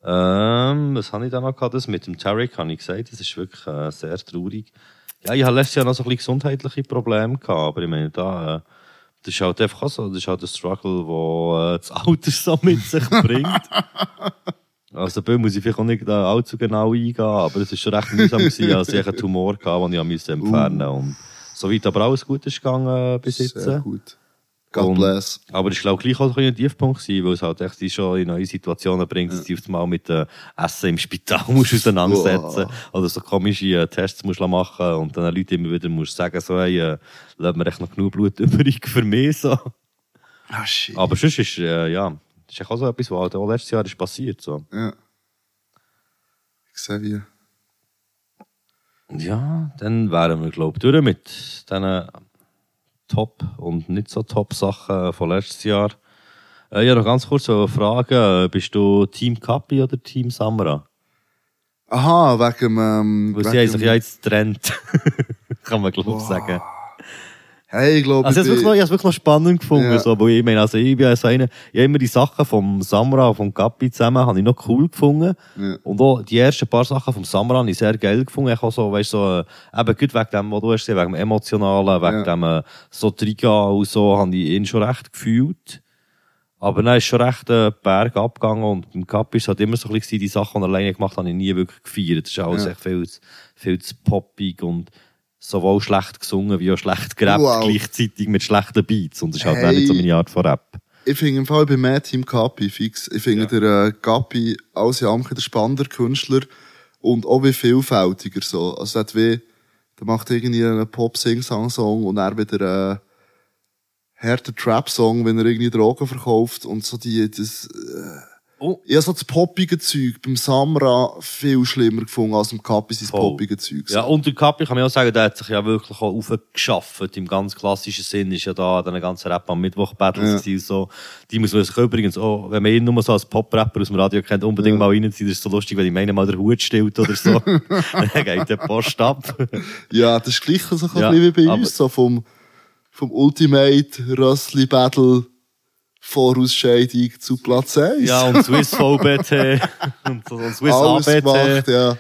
Speaker 1: Ähm, was habe ich da noch gehabt? Das mit dem Tarek habe ich gesagt, das ist wirklich äh, sehr traurig. Ja, ich habe letztes Jahr noch so ein bisschen gesundheitliche Probleme gehabt, aber ich meine, da, äh, das ist halt einfach auch so, das ist halt ein Struggle, wo äh, das Alter so mit sich bringt. Also, da muss ich vielleicht auch nicht äh, allzu genau eingehen, aber es war schon recht mühsam gewesen, als ich einen Tumor hatte, den ich entfernen musste. Und soweit aber alles gut ist gegangen äh, bis jetzt.
Speaker 2: Sehr gut. God
Speaker 1: Und-
Speaker 2: bless.
Speaker 1: Aber war, glaube ich, gleich auch ein Tiefpunkt gewesen, weil es halt echt die schon in neue Situationen bringt, dass du dich auf einmal mit dem Essen im Spital musst auseinandersetzen Oder so komische äh, Tests musst machen und dann den Leuten immer wieder musst sagen, so, hey, äh, lass mir echt noch genug Blut übrig für mich, so.
Speaker 2: Shit.
Speaker 1: Aber sonst ist, äh, ja, das ist auch so etwas, was halt auch letztes Jahr ist passiert, so.
Speaker 2: Ja. Ich sehe wie.
Speaker 1: Ja, dann wären wir, glaube ich, durch mit diesen Top- und nicht so Top-Sachen von letztes Jahr. Äh, ja, noch ganz kurz eine Frage. Bist du Team Kapi oder Team Samra?
Speaker 2: Aha, wegen, ähm,
Speaker 1: Weil sie
Speaker 2: wegen-
Speaker 1: haben sich ja jetzt getrennt. Kann man, glaube ich, sagen.
Speaker 2: Hey, ich glaube,
Speaker 1: Also, ich habe es wirklich, wirklich noch spannend gefunden.
Speaker 2: Ja.
Speaker 1: So, weil ich meine, also, ich bin ja so einer, ich habe immer die Sachen vom Samra und vom Kapi zusammen, habe ich noch cool gefunden.
Speaker 2: Ja.
Speaker 1: Und auch die ersten paar Sachen vom Samra habe ich sehr geil gefunden. Ich auch so, weißt so, eben gut wegen dem, was du hast wegen dem Emotionalen, wegen
Speaker 2: Ja.
Speaker 1: dem, äh, so Triga und so, habe ich ihn schon recht gefühlt. Aber dann ist schon recht äh, Berg abgegangen und beim Kapi ist halt immer so ein bisschen, die Sachen, die er alleine gemacht hat, habe ich nie wirklich gefeiert. Das ist alles
Speaker 2: Ja.
Speaker 1: echt viel, zu- viel zu poppig und sowohl schlecht gesungen wie auch schlecht gerappt,
Speaker 2: Wow.
Speaker 1: gleichzeitig mit schlechten Beats. Und das ist halt auch
Speaker 2: Hey.
Speaker 1: nicht so meine Art von Rap.
Speaker 2: Ich finde im Fall bei mehr Team Capi fix. Ich finde der äh, Capi als Jamke der spannender Künstler und auch wie vielfältiger so. Also hat wie, der macht irgendwie einen Pop-Sing-Sang-Song und er wieder äh, härter Trap-Song, wenn er irgendwie Drogen verkauft und so die, das,
Speaker 1: Oh.
Speaker 2: ich habe so das poppige Zeug beim Samra viel schlimmer gefunden als im Capi sein
Speaker 1: Voll.
Speaker 2: poppige Zeug.
Speaker 1: Ja, und der Kapi kann man auch sagen, der hat sich ja wirklich auch aufgeschafft. Im ganz klassischen Sinn ist ja da den ganzen Rap am Mittwoch Battles ja. so. Die muss man sich übrigens auch, wenn man ihn nur so als Pop-Rapper aus dem Radio kennt, unbedingt mal reinziehen. Das ist so lustig, wenn ich meine mal der Hut stillt oder so. Dann geht der Post ab.
Speaker 2: Ja, das ist gleich so ein
Speaker 1: Ja,
Speaker 2: bisschen wie bei uns, so vom, vom Ultimate Rössli Battle Vorausscheidung zu Platz 1.
Speaker 1: ja, und Swiss VBT und, und Swiss
Speaker 2: Alles
Speaker 1: ABT.
Speaker 2: gemacht, ja.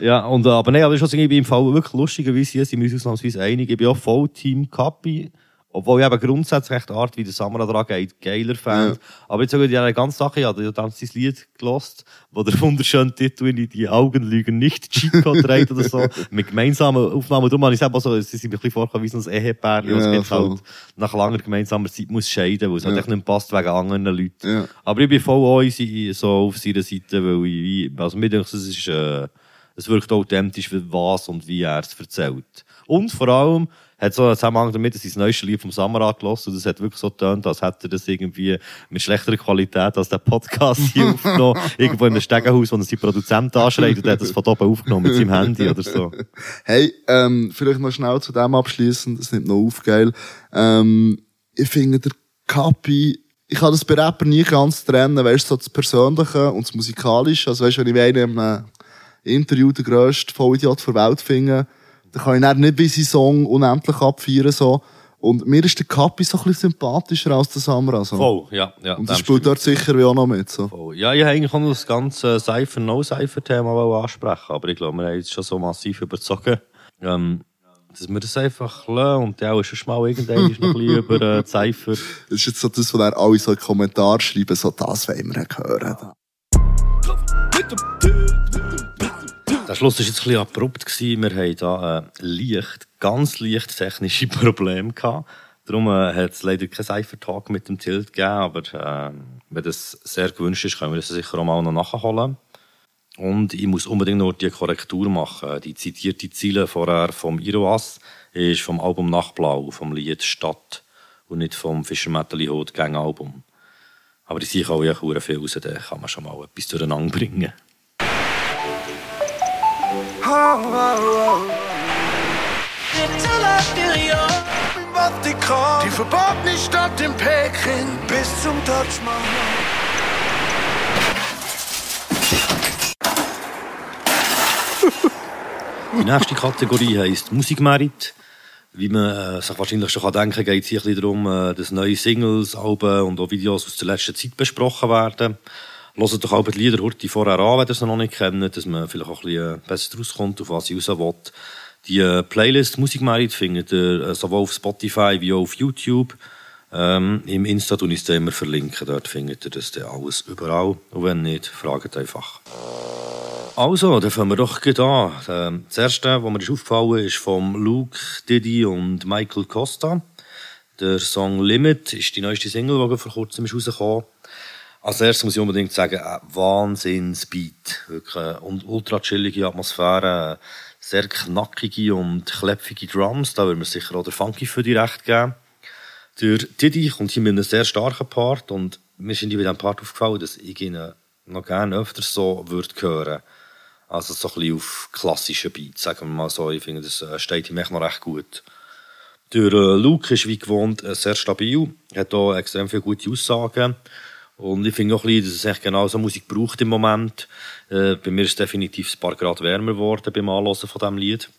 Speaker 1: Ja, und, äh, aber nein, aber das ist ich bin im Fall wirklich lustigerweise, hier sind wir uns ausnahmsweise einig. Ich bin auch voll Team Kapi. Obwohl ich eben grundsätzlich echt die Art, wie der Samra dran geht, geiler fand. Aber jetzt sogar die eine ganz Sache, ich habe dann sein Lied gelost, wo der wunderschöne Titel in die Augen lügen nicht Chico trägt oder so. Mit gemeinsamen Aufnahmen. Darum habe ich selber so, sie sind mir ein bisschen vorgekommen wie so ein Ehepärchen,
Speaker 2: Ja,
Speaker 1: was jetzt halt nach langer gemeinsamer Zeit muss scheiden, weil es halt echt nicht passt wegen anderen Leuten.
Speaker 2: Ja.
Speaker 1: Aber ich bin voll auch so auf seiner Seite, weil ich, also mir denke, es ist, äh, es wirkt authentisch, was und wie er es erzählt. Und vor allem hat so einen Zusammenhang damit, dass ich das neueste Lied vom Samara gelassen und es hat wirklich so getönt, als hätte er das irgendwie mit schlechterer Qualität als der Podcast hier aufgenommen, irgendwo in einem Stegenhaus, wo er seinen Produzent anschreit und er hat das von oben aufgenommen mit seinem Handy oder so.
Speaker 2: Hey, ähm, vielleicht noch schnell zu dem abschließen, das nimmt noch auf, geil. Ähm, ich finde, der Capi, ich kann das bei Rapper nie ganz trennen, weißt du, so das Persönliche und das Musikalische. Also weißt du, wenn ich in einem Interview den grössten Vollidiot der Welt finde, dann kann ich dann nicht bei seinem Song unendlich abfeiern, so. Und mir ist der Capi so ein bisschen sympathischer als der Samra, so.
Speaker 1: Voll, ja, ja.
Speaker 2: Und das spielt dort sicher wie auch noch mit, so.
Speaker 1: Voll. Ja, ich wollte eigentlich auch noch das ganze Cypher-No-Cypher-Thema ansprechen, aber ich glaube, wir haben jetzt schon so massiv überzogen, ähm, dass wir das einfach lassen und der auch schon mal irgendwann noch ein bisschen über äh, Cypher.
Speaker 2: Das ist jetzt so das, was dann alle so in Kommentare schreiben, so, das wollen wir hören.
Speaker 1: Der Schluss war jetzt ein bisschen abrupt. Wir hatten da äh, leicht, ganz leicht technische Probleme gehabt. Darum äh, hat es leider keinen Cypher-Talk mit dem Tilt gegeben, aber äh, wenn das sehr gewünscht ist, können wir das sicher auch mal noch nachholen. Und ich muss unbedingt noch die Korrektur machen. Die zitierte Ziele vorher vom Iroas ist vom Album Nachtblau, vom Lied Stadt und nicht vom Fischer Metal Hot Gang Album. Aber die sehe ich auch ja viel raus, da kann man schon mal etwas durcheinander bringen.
Speaker 3: Die verbotene Stadt in Peking bis zum Taj.
Speaker 1: Die nächste Kategorie heisst Musikmerit. Wie man äh, sich wahrscheinlich schon denken kann, geht es hier darum, äh, dass neue Singles, Alben und auch Videos aus der letzten Zeit besprochen werden. Hört doch auch die Lieder heute vorher an, wenn ihr sie noch nicht kennt, dass man vielleicht auch ein bisschen äh, besser rauskommt, auf was ich raus will. Die äh, Playlist Musikmerit findet ihr äh, sowohl auf Spotify wie auch auf YouTube. Ähm, Im Insta tue ich es immer verlinken, dort findet ihr das dann alles überall. Und wenn nicht, fragt einfach. Also, dann fangen wir doch gleich an. Ähm, Das erste, was mir ist aufgefallen ist vom Luke, Diddy und Michael Costa. Der Song Limit ist die neueste Single, die vor kurzem ist rausgekommen Als erstes muss ich unbedingt sagen, ein Wahnsinnsbeat. Wirklich eine und ultra chillige Atmosphäre, sehr knackige und klepfige Drums. Da würde man sicher auch der Funky für die recht geben. Der Diddy kommt hier mit einem sehr starken Part und mir ist bei diesem Part aufgefallen, dass ich ihn noch gerne öfters so würde hören. Also so ein bisschen auf klassischen Beats, sagen wir mal so. Ich finde, das äh, steht ihm echt noch recht gut. Der äh, Luke ist wie gewohnt äh, sehr stabil, hat auch extrem viele gute Aussagen. Und ich finde auch ein bisschen, dass es echt genau so Musik braucht im Moment. Äh, bei mir ist es definitiv ein paar Grad wärmer geworden beim Anhören von diesem Lied.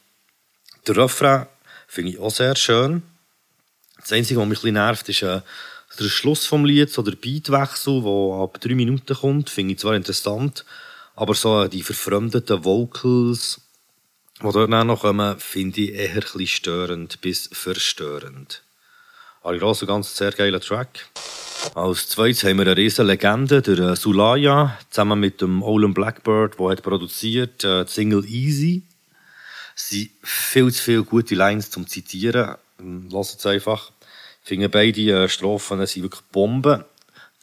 Speaker 1: Der Refrain finde ich auch sehr schön. Das Einzige, was mich ein bisschen nervt, ist äh, der Schluss vom Lied, so der Beatwechsel, der ab drei Minuten kommt. Finde ich zwar interessant, aber so äh, die verfremdeten Vocals, die dort noch kommen, finde ich eher ein bisschen störend bis verstörend. Aber also ganz sehr geiler Track. Als zweites haben wir eine riesen Legende, der äh, Sulaya, zusammen mit dem Olin Blackbird, der hat produziert äh, die Single Easy. Es sind viel zu viele gute Lines zum Zitieren. Lass es einfach. Ich finde, beide äh, Strophen sind wirklich Bomben.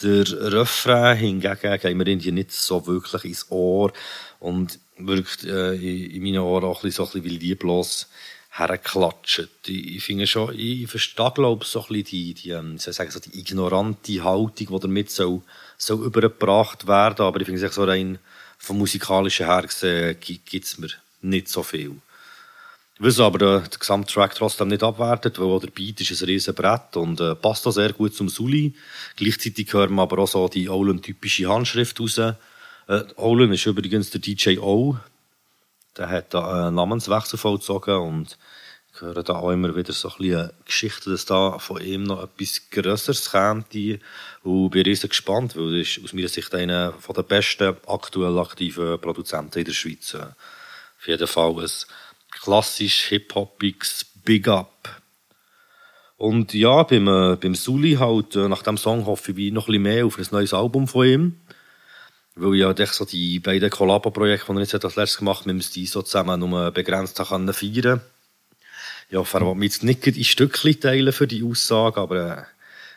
Speaker 1: Der Refrain hingegen geht mir irgendwie nicht so wirklich ins Ohr und wirkt äh, in, in meinen Ohren auch ein bisschen, so ein bisschen wie hergeklatscht. Ich, ich finde schon, ich verstehe, glaube ich, so ein bisschen die, die, ähm, soll ich sagen, so die ignorante Haltung, die damit soll, soll übergebracht werden, aber ich finde es so rein vom musikalischen her gesehen, gibt es mir nicht so viel. Was aber der, der Gesamttrack trotzdem nicht abwertet, weil der Beat ist ein riesen Brett und äh, passt auch sehr gut zum Suli. Gleichzeitig hören wir aber auch so die Olin-typische Handschrift raus. Äh, Olin ist übrigens der DJ O. Der hat da einen Namenswechsel vollzogen und ich höre da auch immer wieder so ein bisschen Geschichten, dass da von ihm noch etwas Größeres kommt. Und bin riesig gespannt, weil er ist aus meiner Sicht einer der besten aktuell aktiven Produzenten in der Schweiz. Auf jeden Fall ein klassisch hip-hopiges Big Up. Und ja, beim, äh, beim Suli halt, äh, nach dem Song hoffe ich noch ein bisschen mehr auf ein neues Album von ihm. Weil ja echt so die beiden Collabo-Projekte, die er jetzt als letztes gemacht hat, wir müssen die so zusammen nur begrenzt haben feiern. Ja, ich will mich jetzt nicht in Stückchen teilen für die Aussage, aber äh,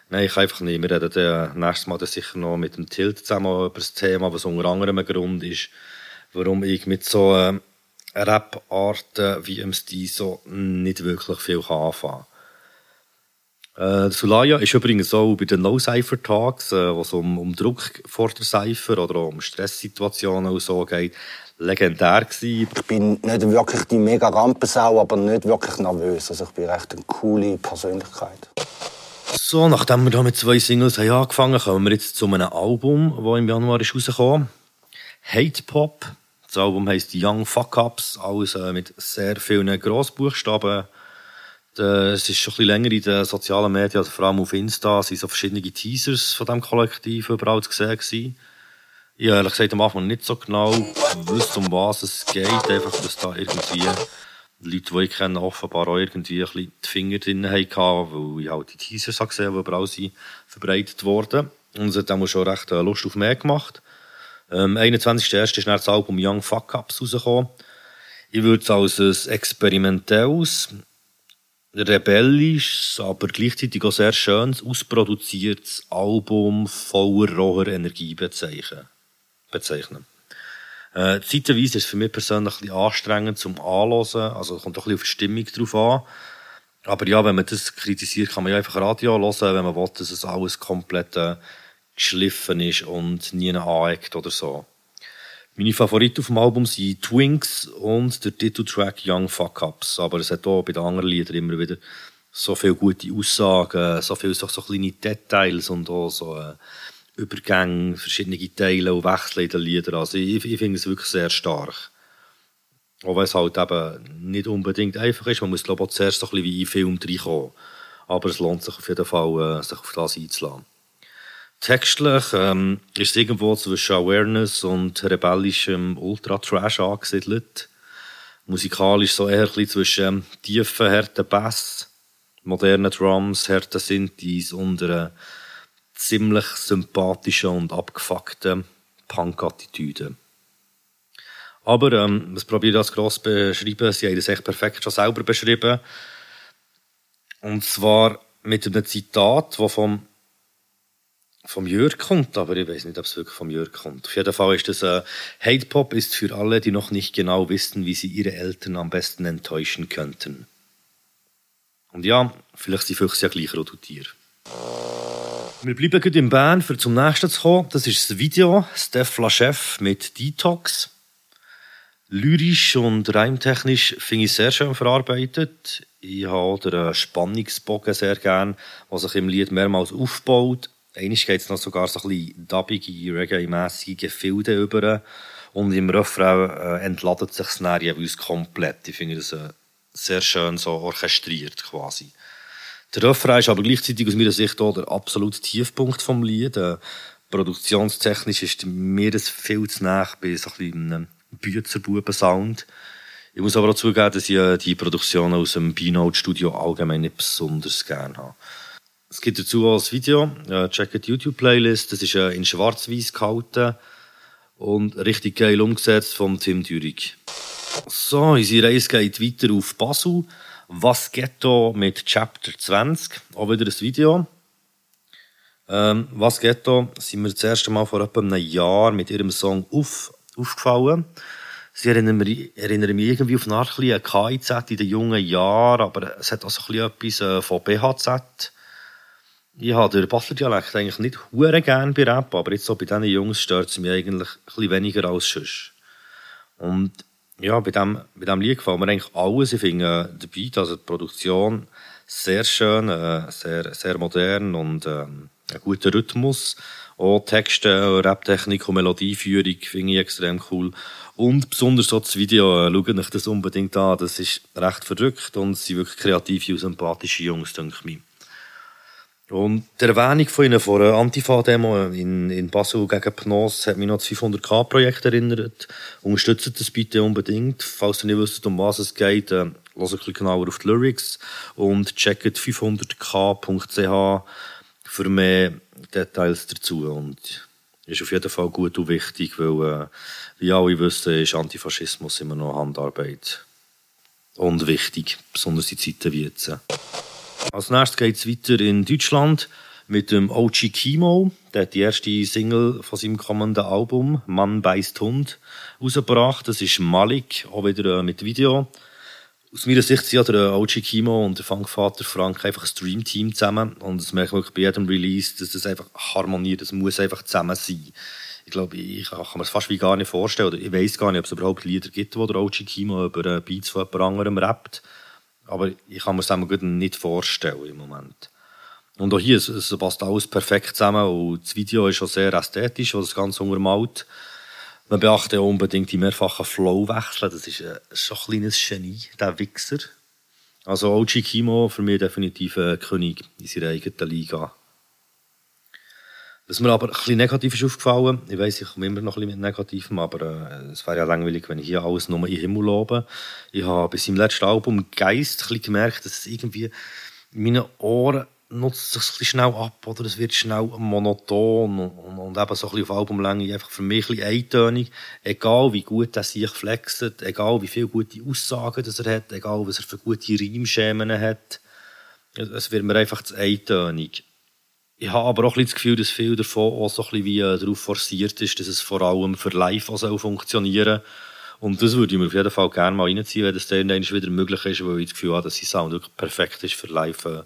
Speaker 1: nein, ich einfach nicht. Wir reden dann nächstes Mal sicher noch mit dem Tilt zusammen über das Thema, was unter anderem ein Grund ist, warum ich mit so äh, Rap-Arten wie MC so nicht wirklich viel anfangen kann. Äh, Sulaya ist übrigens auch bei den No-Cypher-Tags, äh, wo es um, um Druck vor der Cypher oder um Stresssituationen und so geht, legendär gewesen.
Speaker 4: Ich bin nicht wirklich die mega Rampensau, aber nicht wirklich nervös. Also ich bin recht eine coole Persönlichkeit.
Speaker 1: So, nachdem wir da mit zwei Singles haben angefangen haben, kommen wir jetzt zu einem Album, das im Januar ist rausgekommen. Hate Pop das Album heisst Young Fuck Ups, alles äh, mit sehr vielen Grossbuchstaben. Es ist schon ein bisschen länger in den sozialen Medien, also vor allem auf Insta, sind so verschiedene Teasers von diesem Kollektiv überall zu sehen gewesen. Ich habe ehrlich gesagt am Anfang nicht so genau gewusst, um was es geht, einfach, dass da irgendwie Leute, die ich kenne, offenbar auch irgendwie ein bisschen die Finger drin hatten, weil ich halt die Teasers gesehen habe, die überall sind verbreitet wurden. Und es hat dann schon recht äh, Lust auf mehr gemacht. Ähm, 21.01. ist dann das Album Young Fuck Ups rausgekommen. Ich würde es als ein experimentelles, rebellisches, aber gleichzeitig auch sehr schönes, ausproduziertes Album voller roher Energie bezeichnen. bezeichnen. Äh, zeitweise ist es für mich persönlich ein bisschen anstrengend zum Anhören, also kommt auch ein bisschen auf die Stimmung drauf an. Aber ja, wenn man das kritisiert, kann man ja einfach Radio hören, wenn man will, dass es alles komplett äh, geschliffen ist und nie aneckt oder so. Meine Favoriten auf dem Album sind Twinks und der Titeltrack Young Fuck Ups. Aber es hat auch bei den anderen Liedern immer wieder so viele gute Aussagen, so viele so, so kleine Details und auch so äh, Übergänge, verschiedene Teile und Wechsel in den Liedern. Also ich, ich finde es wirklich sehr stark. Auch wenn es halt eben nicht unbedingt einfach ist. Man muss, glaube ich, auch zuerst so ein bisschen wie in Film reinkommen. Aber es lohnt sich auf jeden Fall, äh, sich auf das einzulassen. Textlich ähm, ist es irgendwo zwischen Awareness und rebellischem Ultra-Trash angesiedelt. Musikalisch so eher ein zwischen ähm, tiefen, harten Bass, modernen Drums, harten Synthes und einer ziemlich sympathischen und abgefuckten Punk-Attitüde. Aber ähm, was probiere ich das gross beschreiben? Sie haben das echt perfekt schon selber beschrieben. Und zwar mit einem Zitat, das vom vom Jörg kommt, aber ich weiß nicht, ob es wirklich vom Jörg kommt. Auf jeden Fall ist das äh, Hate Pop ist für alle, die noch nicht genau wissen, wie sie ihre Eltern am besten enttäuschen könnten. Und ja, vielleicht sind Füchse ja gleich Rototier. Wir bleiben gut in Bern, für zum nächsten zu kommen. Das ist das Video Steph Lachev mit Detox. Lyrisch und reimtechnisch finde ich sehr schön verarbeitet. Ich habe den Spannungsbogen sehr gern, der sich im Lied mehrmals aufbaut Einmal geht es noch sogar so ein bisschen dubbige, reggae-mässige Gefilde über. Und im Refrain äh, entladet sich das jeweils komplett. Ich finde das äh, sehr schön so orchestriert quasi. Der Refrain ist aber gleichzeitig aus meiner Sicht auch der absolute Tiefpunkt vom Lied. Äh, produktionstechnisch ist mir das viel zu nah bei so einem Büzerbuben-Sound. Ich muss aber auch zugeben, dass ich äh, die Produktion aus dem B-Note-Studio allgemein nicht besonders gerne habe. Es gibt dazu auch ein Video, äh, checkt die YouTube-Playlist, das ist äh, in schwarz-weiß gehalten und richtig geil umgesetzt von Tim Thürig. So, unsere Reise geht weiter auf Basel. Was Ghetto mit Chapter 20. Auch wieder ein Video. Ähm, Was Ghetto sind wir das erste Mal vor etwa einem Jahr mit ihrem Song auf, aufgefallen. Sie erinnern mich, erinnern mich irgendwie auf eine Art KIZ in den jungen Jahren, aber es hat auch so ein bisschen etwas äh, von BHZ. Ich habe den Basler Dialekt eigentlich nicht hure gern bei Rap, aber jetzt so bei diesen Jungs stört es mich eigentlich ein weniger als sonst. Und ja, bei dem, bei dem Lied gefällt mir eigentlich alles. Ich finde äh, Beat, also die Produktion, sehr schön, äh, sehr, sehr modern und äh, ein guter Rhythmus. Auch Texte, Raptechnik und Melodieführung finde ich extrem cool. Und besonders so das Video, äh, schaut euch das unbedingt an. Das ist recht verrückt und es sind wirklich kreative und sympathische Jungs, denke ich. Und die Erwähnung von Ihnen vor einer Antifa-Demo in, in Basel gegen Pnos hat mich noch das 500k-Projekt erinnert. Unterstützt das bitte unbedingt. Falls ihr nicht wisst, um was es geht, äh, hört ein bisschen genauer auf die Lyrics und checkt 500k.ch für mehr Details dazu. Und ist auf jeden Fall gut und wichtig, weil, äh, wie alle wissen, ist Antifaschismus immer noch Handarbeit. Und wichtig, besonders in Zeiten wie jetzt. Als nächstes geht es weiter in Deutschland mit dem OG Kimo. Der hat die erste Single von seinem kommenden Album Mann beißt Hund rausgebracht. Das ist Malik, auch wieder äh, mit Video. Aus meiner Sicht sind ja der OG Kimo und der Funkvater Frank einfach ein Streamteam zusammen. Und das merke ich wirklich bei jedem Release, dass das einfach harmoniert. Das muss einfach zusammen sein. Ich glaube, ich kann mir das fast wie gar nicht vorstellen. Oder ich weiß gar nicht, ob es überhaupt Lieder gibt, wo der OG Kimo über äh, Beats von jemand anderem rappt. Aber ich kann mir das gut nicht vorstellen im Moment. Und auch hier, es, es passt alles perfekt zusammen und das Video ist auch sehr ästhetisch, was das Ganze untermalt. Man beachte auch unbedingt die mehrfachen Flowwechsel, das ist ein, schon ein kleines Genie, der Wichser. Also OG Kimo für mich definitiv ein König in seiner eigenen Liga. Was mir aber ein bisschen negativ ist aufgefallen, ich weiss, ich komme immer noch ein bisschen mit Negativem, aber äh, es wäre ja langweilig, wenn ich hier alles nur in Himmel lobe. Ich habe bei seinem letzten Album Geist ein bisschen gemerkt, dass es irgendwie in meinen Ohren nutzt sich ein bisschen schnell ab, oder es wird schnell monoton und, und, eben so ein bisschen auf Albumlänge einfach für mich ein bisschen eintönig. Egal wie gut er sich flext, egal wie viele gute Aussagen das er hat, egal was er für gute Reimschemen hat, es wird mir einfach zu eintönig. Ich habe aber auch das Gefühl, dass viel davon auch so ein wie äh, darauf forciert ist, dass es vor allem für live auch soll Und das würde ich mir auf jeden Fall gerne mal reinziehen, wenn das dann wieder möglich ist, weil ich das Gefühl habe, dass sein Sound wirklich perfekt ist für live äh,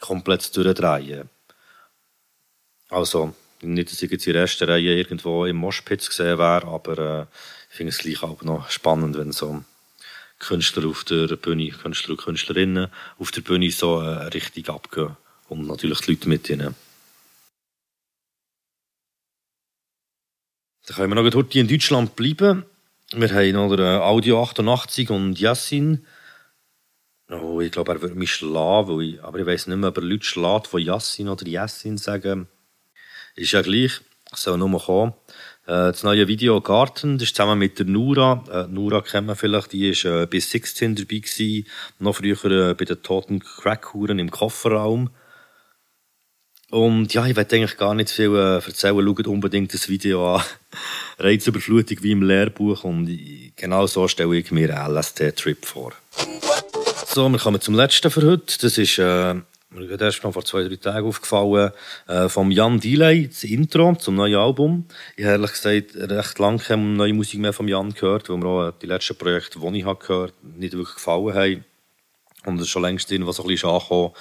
Speaker 1: komplett zu durchdrehen. Also, nicht, dass ich jetzt in der ersten Reihe irgendwo im Moshpit gesehen wäre, aber äh, ich finde es gleich auch noch spannend, wenn so Künstler auf der Bühne, Künstler und Künstlerinnen auf der Bühne so äh, richtig abgehen. Und natürlich die Leute mit ihnen. Dann können wir noch heute in Deutschland bleiben. Wir haben noch Audio 88 und Yassin. Oh, ich glaube, er würde mich schlagen, ich, aber ich weiß nicht mehr, ob er Leute schlägt, die Yassin oder Yassin sagen. Ist ja gleich, soll nur kommen. Äh, das neue Video Garten, das ist zusammen mit der Nura. Äh, Nura kennt man vielleicht, die war äh, bis 16 dabei gewesen, noch früher äh, bei den toten Crackhuren im Kofferraum. Und ja, ich werde eigentlich gar nicht viel äh, erzählen. Schaut unbedingt das Video an. Reizüberflutung wie im Lehrbuch. Und genau so stelle ich mir einen LSD-Trip vor. So, wir kommen zum letzten für heute. Das ist, äh, mir ist erst mal vor zwei, drei Tagen aufgefallen, äh, vom Jan Delay, das Intro zum neuen Album. Ich habe ehrlich gesagt recht lange keine neue Musik mehr von Jan gehört, weil mir auch die letzten Projekte, die ich habe gehört nicht wirklich gefallen haben. Und es ist schon längst irgendwas so ein bisschen angekommen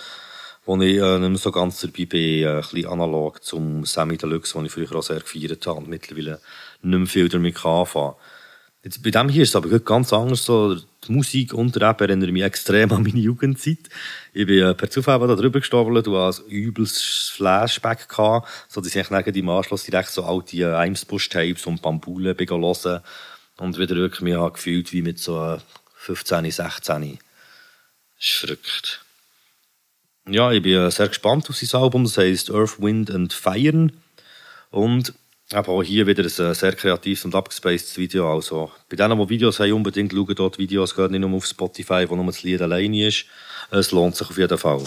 Speaker 1: wo ich äh, nicht mehr so ganz dabei bin, äh, ein bisschen analog zum Sammy Deluxe, den ich früher auch sehr gefeiert habe und mittlerweile nicht mehr viel damit anfangen Jetzt, bei dem hier ist es aber ganz anders. So, die Musik und der Rap erinnern mich extrem an meine Jugendzeit. Ich bin äh, per Zufall da drüber gestolpert und als übles Flashback gehabt, so dass ich neben dem Anschluss direkt so alte äh, Eimsbusch-Tapes und Bambule hören und wieder wirklich mich gefühlt wie mit so äh, 15, 16. Das ist verrückt. Ja, ich bin äh, sehr gespannt auf sein Album. Das heisst Earth, Wind and Fire. Und aber auch hier wieder ein äh, sehr kreatives und abgespacedes Video. Also, bei denen, die Videos haben, unbedingt schauen dort Videos, geht nicht nur auf Spotify, wo nur das Lied alleine ist. Es lohnt sich auf jeden Fall.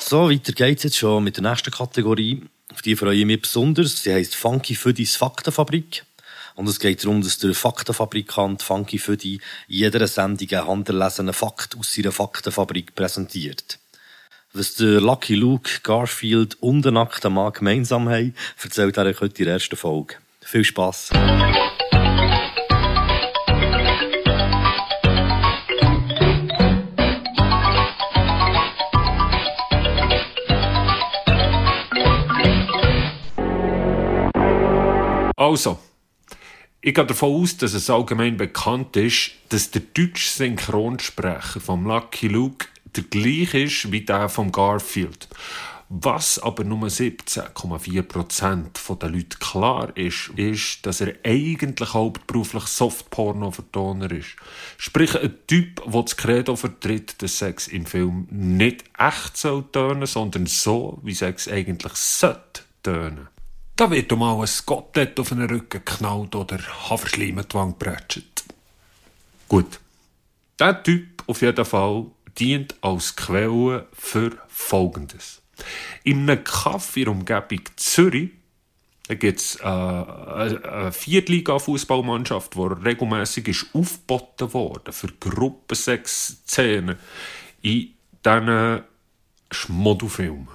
Speaker 1: So, weiter geht's jetzt schon mit der nächsten Kategorie. Auf die freue ich mich besonders. Sie heisst Funky Füdis Faktenfabrik. Und es geht darum, dass der Faktenfabrikant Funky Födi in jeder Sendung einen handerlesenen Fakt aus seiner Faktenfabrik präsentiert. Was der Lucky Luke, Garfield und der nackte Mann gemeinsam haben, erzählt er euch heute in der ersten Folge. Viel Spass!
Speaker 5: Also, ich gehe davon aus, dass es allgemein bekannt ist, dass der deutsche Synchronsprecher vom Lucky Luke der gleiche ist wie der vom Garfield. Was aber nur 17,4% der Leute klar ist, ist, dass er eigentlich hauptberuflich Softporno-Vertoner ist. Sprich, ein Typ, der das Credo vertritt, dass Sex im Film nicht echt soll tönen, sondern so, wie Sex eigentlich sollte tönen. Da wird mal ein Kotelett auf den Rücken geknallt oder Haferschleim die Wange geprätscht. Gut. Der Typ auf jeden Fall dient als Quelle für Folgendes. In einem Kaffee in der Umgebung Zürich gibt es äh, eine Viertliga-Fußballmannschaft, die regelmäßig ist aufgeboten worden für Gruppensex-Szenen in diesen Schmodufilmen.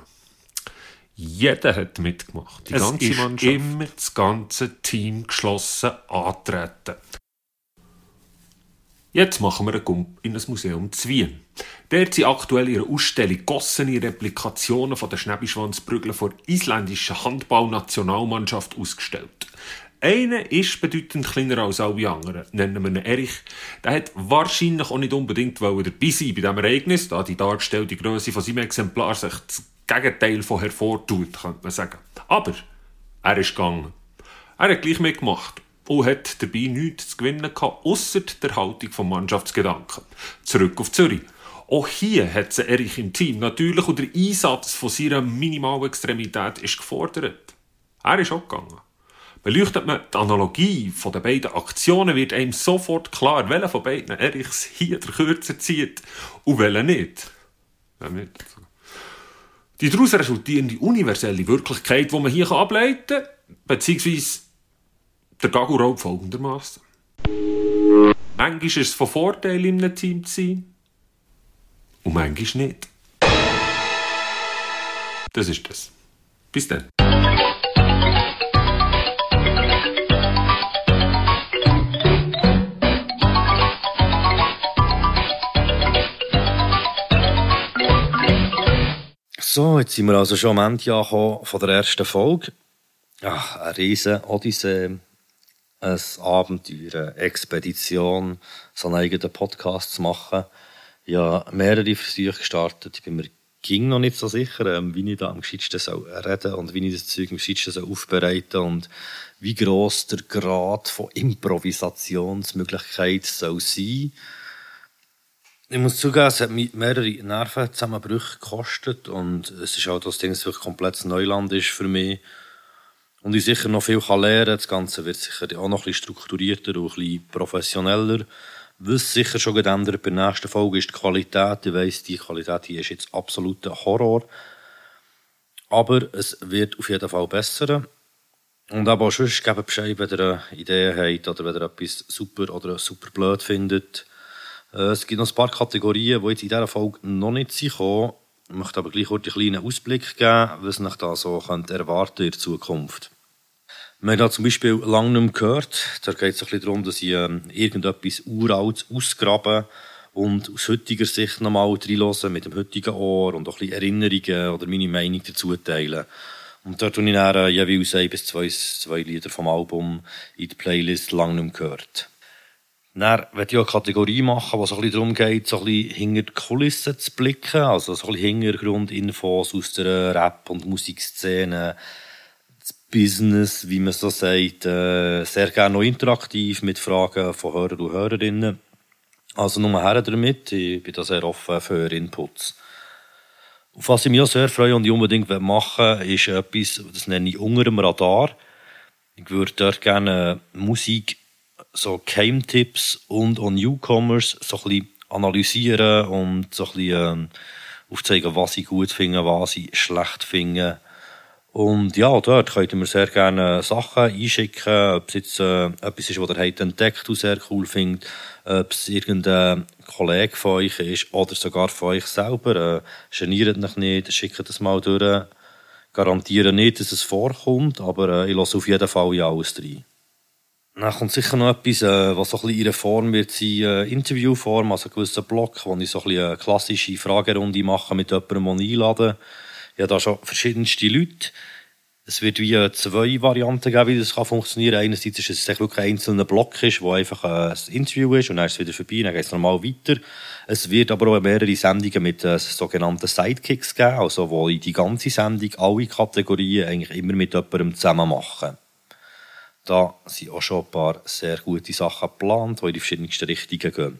Speaker 5: Jeder hat mitgemacht. Die
Speaker 6: Es
Speaker 5: ganze
Speaker 6: ist
Speaker 5: Mannschaft. immer das ganze Team geschlossen antreten. Jetzt machen wir einen Gump in ein Museum zu Wien. Dort sind aktuell ihre Ausstellung gossene Replikationen von der Schnäbischwanzprügel vor isländischen Handballnationalmannschaft ausgestellt. Einer ist bedeutend kleiner als alle anderen, nennen wir ihn Erich. Der hat wahrscheinlich auch nicht unbedingt dabei sein bei diesem Ereignis, da die dargestellte Größe von seinem Exemplar sich das Gegenteil von hervortut, könnte man sagen. Aber er ist gegangen. Er hat gleich mitgemacht und hat dabei nichts zu gewinnen gehabt, ausser der Haltung vom Mannschaftsgedanken. Zurück auf Zürich. Auch hier hat sie Erich im Team natürlich und der Einsatz von seiner Minimalextremität ist gefordert. Er ist auch gegangen. Beleuchtet man die Analogie von den beiden Aktionen, wird einem sofort klar, welcher von beiden Erichs hier der Kürzer zieht und welcher nicht. Ja, nicht. Die daraus resultierende universelle Wirklichkeit, die man hier ableiten kann, beziehungsweise der Gaguraub folgendermaßen. Manchmal ist es von Vorteil, in einem Team zu sein und manchmal nicht. Das ist das. Bis dann.
Speaker 1: So, jetzt sind wir also schon am Ende angekommen von der ersten Folge. Ja, eine riesen Odyssee, ein Abenteuer, eine Expedition, so einen eigenen Podcast zu machen. Ja, mehrere Versuche gestartet. Ich bin mir ging noch nicht so sicher, ähm, wie ich da am gescheitsten soll reden und wie ich das Zeug am gescheitsten soll aufbereiten und wie gross der Grad von Improvisationsmöglichkeit soll sein. Ich muss zugeben, es hat mich mehrere Nervenzusammenbrüche gekostet und es ist auch das Ding, dass es wirklich komplettes Neuland ist für mich. Und ich sicher noch viel kann lernen Das Ganze wird sicher auch noch ein bisschen strukturierter und ein bisschen professioneller. Was sicher schon geändert bei der nächsten Folge ist die Qualität. Ich weiss, die Qualität hier ist jetzt absoluter Horror. Aber es wird auf jeden Fall besser. Und aber auch sonst gebt Bescheid, wenn ihr eine Idee habt oder wenn ihr etwas super oder super blöd findet. Äh, Es gibt noch ein paar Kategorien, die jetzt in dieser Folge noch nicht sind. Ich möchte aber gleich kurz einen kleinen Ausblick geben, was euch da so erwarten in der Zukunft. Wir haben da zum Beispiel lange nicht mehr gehört. Da geht es ein bisschen darum, dass ich ähm, irgendetwas Uraltes ausgrabe und aus heutiger Sicht nochmal reinhören mit dem heutigen Ohr und auch ein bisschen Erinnerungen oder meine Meinung dazu teilen. Und da tue ich dann äh, jeweils ein bis zwei, zwei Lieder vom Album in die Playlist lang nicht mehr gehört. Dann werde ich eine Kategorie machen, es so ein bisschen darum geht, so ein bisschen hinter die Kulissen zu blicken. Also so ein bisschen Hintergrundinfos aus der Rap- und Musikszene. Das Business, wie man so sagt. Äh, sehr gerne noch interaktiv mit Fragen von Hörern und Hörerinnen. Also nur her damit. Ich bin da sehr offen für Inputs. Auf was ich mich auch sehr freue und ich unbedingt machen will, ist etwas, das nenne ich unter dem Radar. Ich würde dort gerne Musik so Keimtipps und auch Newcomers so ein bisschen analysieren und so ein bisschen ähm, aufzeigen, was ich gut finde, was ich schlecht finde. Und ja, dort könnt ihr mir sehr gerne Sachen einschicken, ob es jetzt äh, etwas ist, was ihr habt entdeckt und sehr cool findet, ob es irgendein Kollege von euch ist oder sogar von euch selber. Äh, geniert euch nicht, schickt das mal durch. Garantiere nicht, dass es vorkommt, aber äh, ich lasse auf jeden Fall ja alles rein. Dann kommt sicher noch etwas, äh, was so ein bisschen der Form wird sein, äh, Interviewform, also ein gewisser Block, wo ich so ein bisschen eine klassische Fragerunde mache mit jemandem, den ich einlade. Ich habe da schon verschiedenste Leute. Es wird wie äh, zwei Varianten geben, wie das kann funktionieren kann. Einerseits ist es wirklich ein einzelner Block ist, wo einfach ein Interview ist und dann ist es wieder vorbei, dann geht es normal weiter. Es wird aber auch mehrere Sendungen mit sogenannten Sidekicks geben, also wo ich die ganze Sendung, alle Kategorien eigentlich immer mit jemandem zusammen mache. Da sind auch schon ein paar sehr gute Sachen geplant, die in die verschiedensten Richtungen gehen.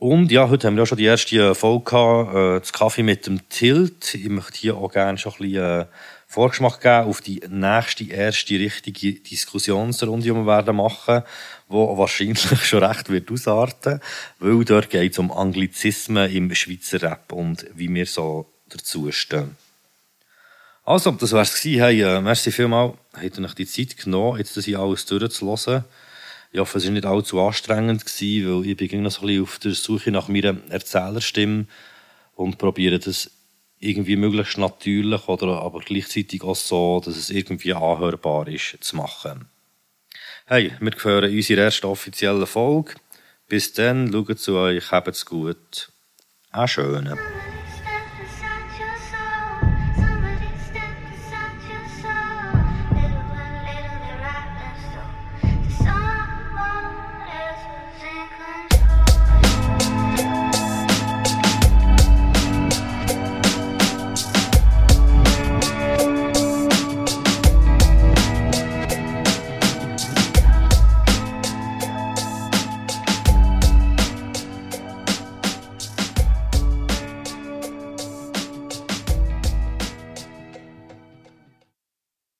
Speaker 1: Und ja, heute haben wir auch schon die erste Folge gehabt, äh, das Kaffee mit dem Tilt. Ich möchte hier auch gerne schon ein bisschen äh, Vorgeschmack geben auf die nächste, erste richtige Diskussionsrunde, die wir werden machen, wo wahrscheinlich schon recht wird ausarten, weil dort geht es um Anglizismen im Schweizer Rap und wie wir so dazu stehen. Also, das wär's gewesen. Hey, äh, merci vielmals. Habt ihr euch die Zeit genommen, jetzt das hier alles durchzulassen. Ich hoffe, es war nicht allzu anstrengend, gewesen, weil ich bin noch so ein auf der Suche nach meiner Erzählerstimme und probiere das irgendwie möglichst natürlich oder aber gleichzeitig auch so, dass es irgendwie anhörbar ist, zu machen. Hey, wir gehören unsere erste offizielle Folge. Bis dann, schaut zu euch, habt's gut. Einen schönen.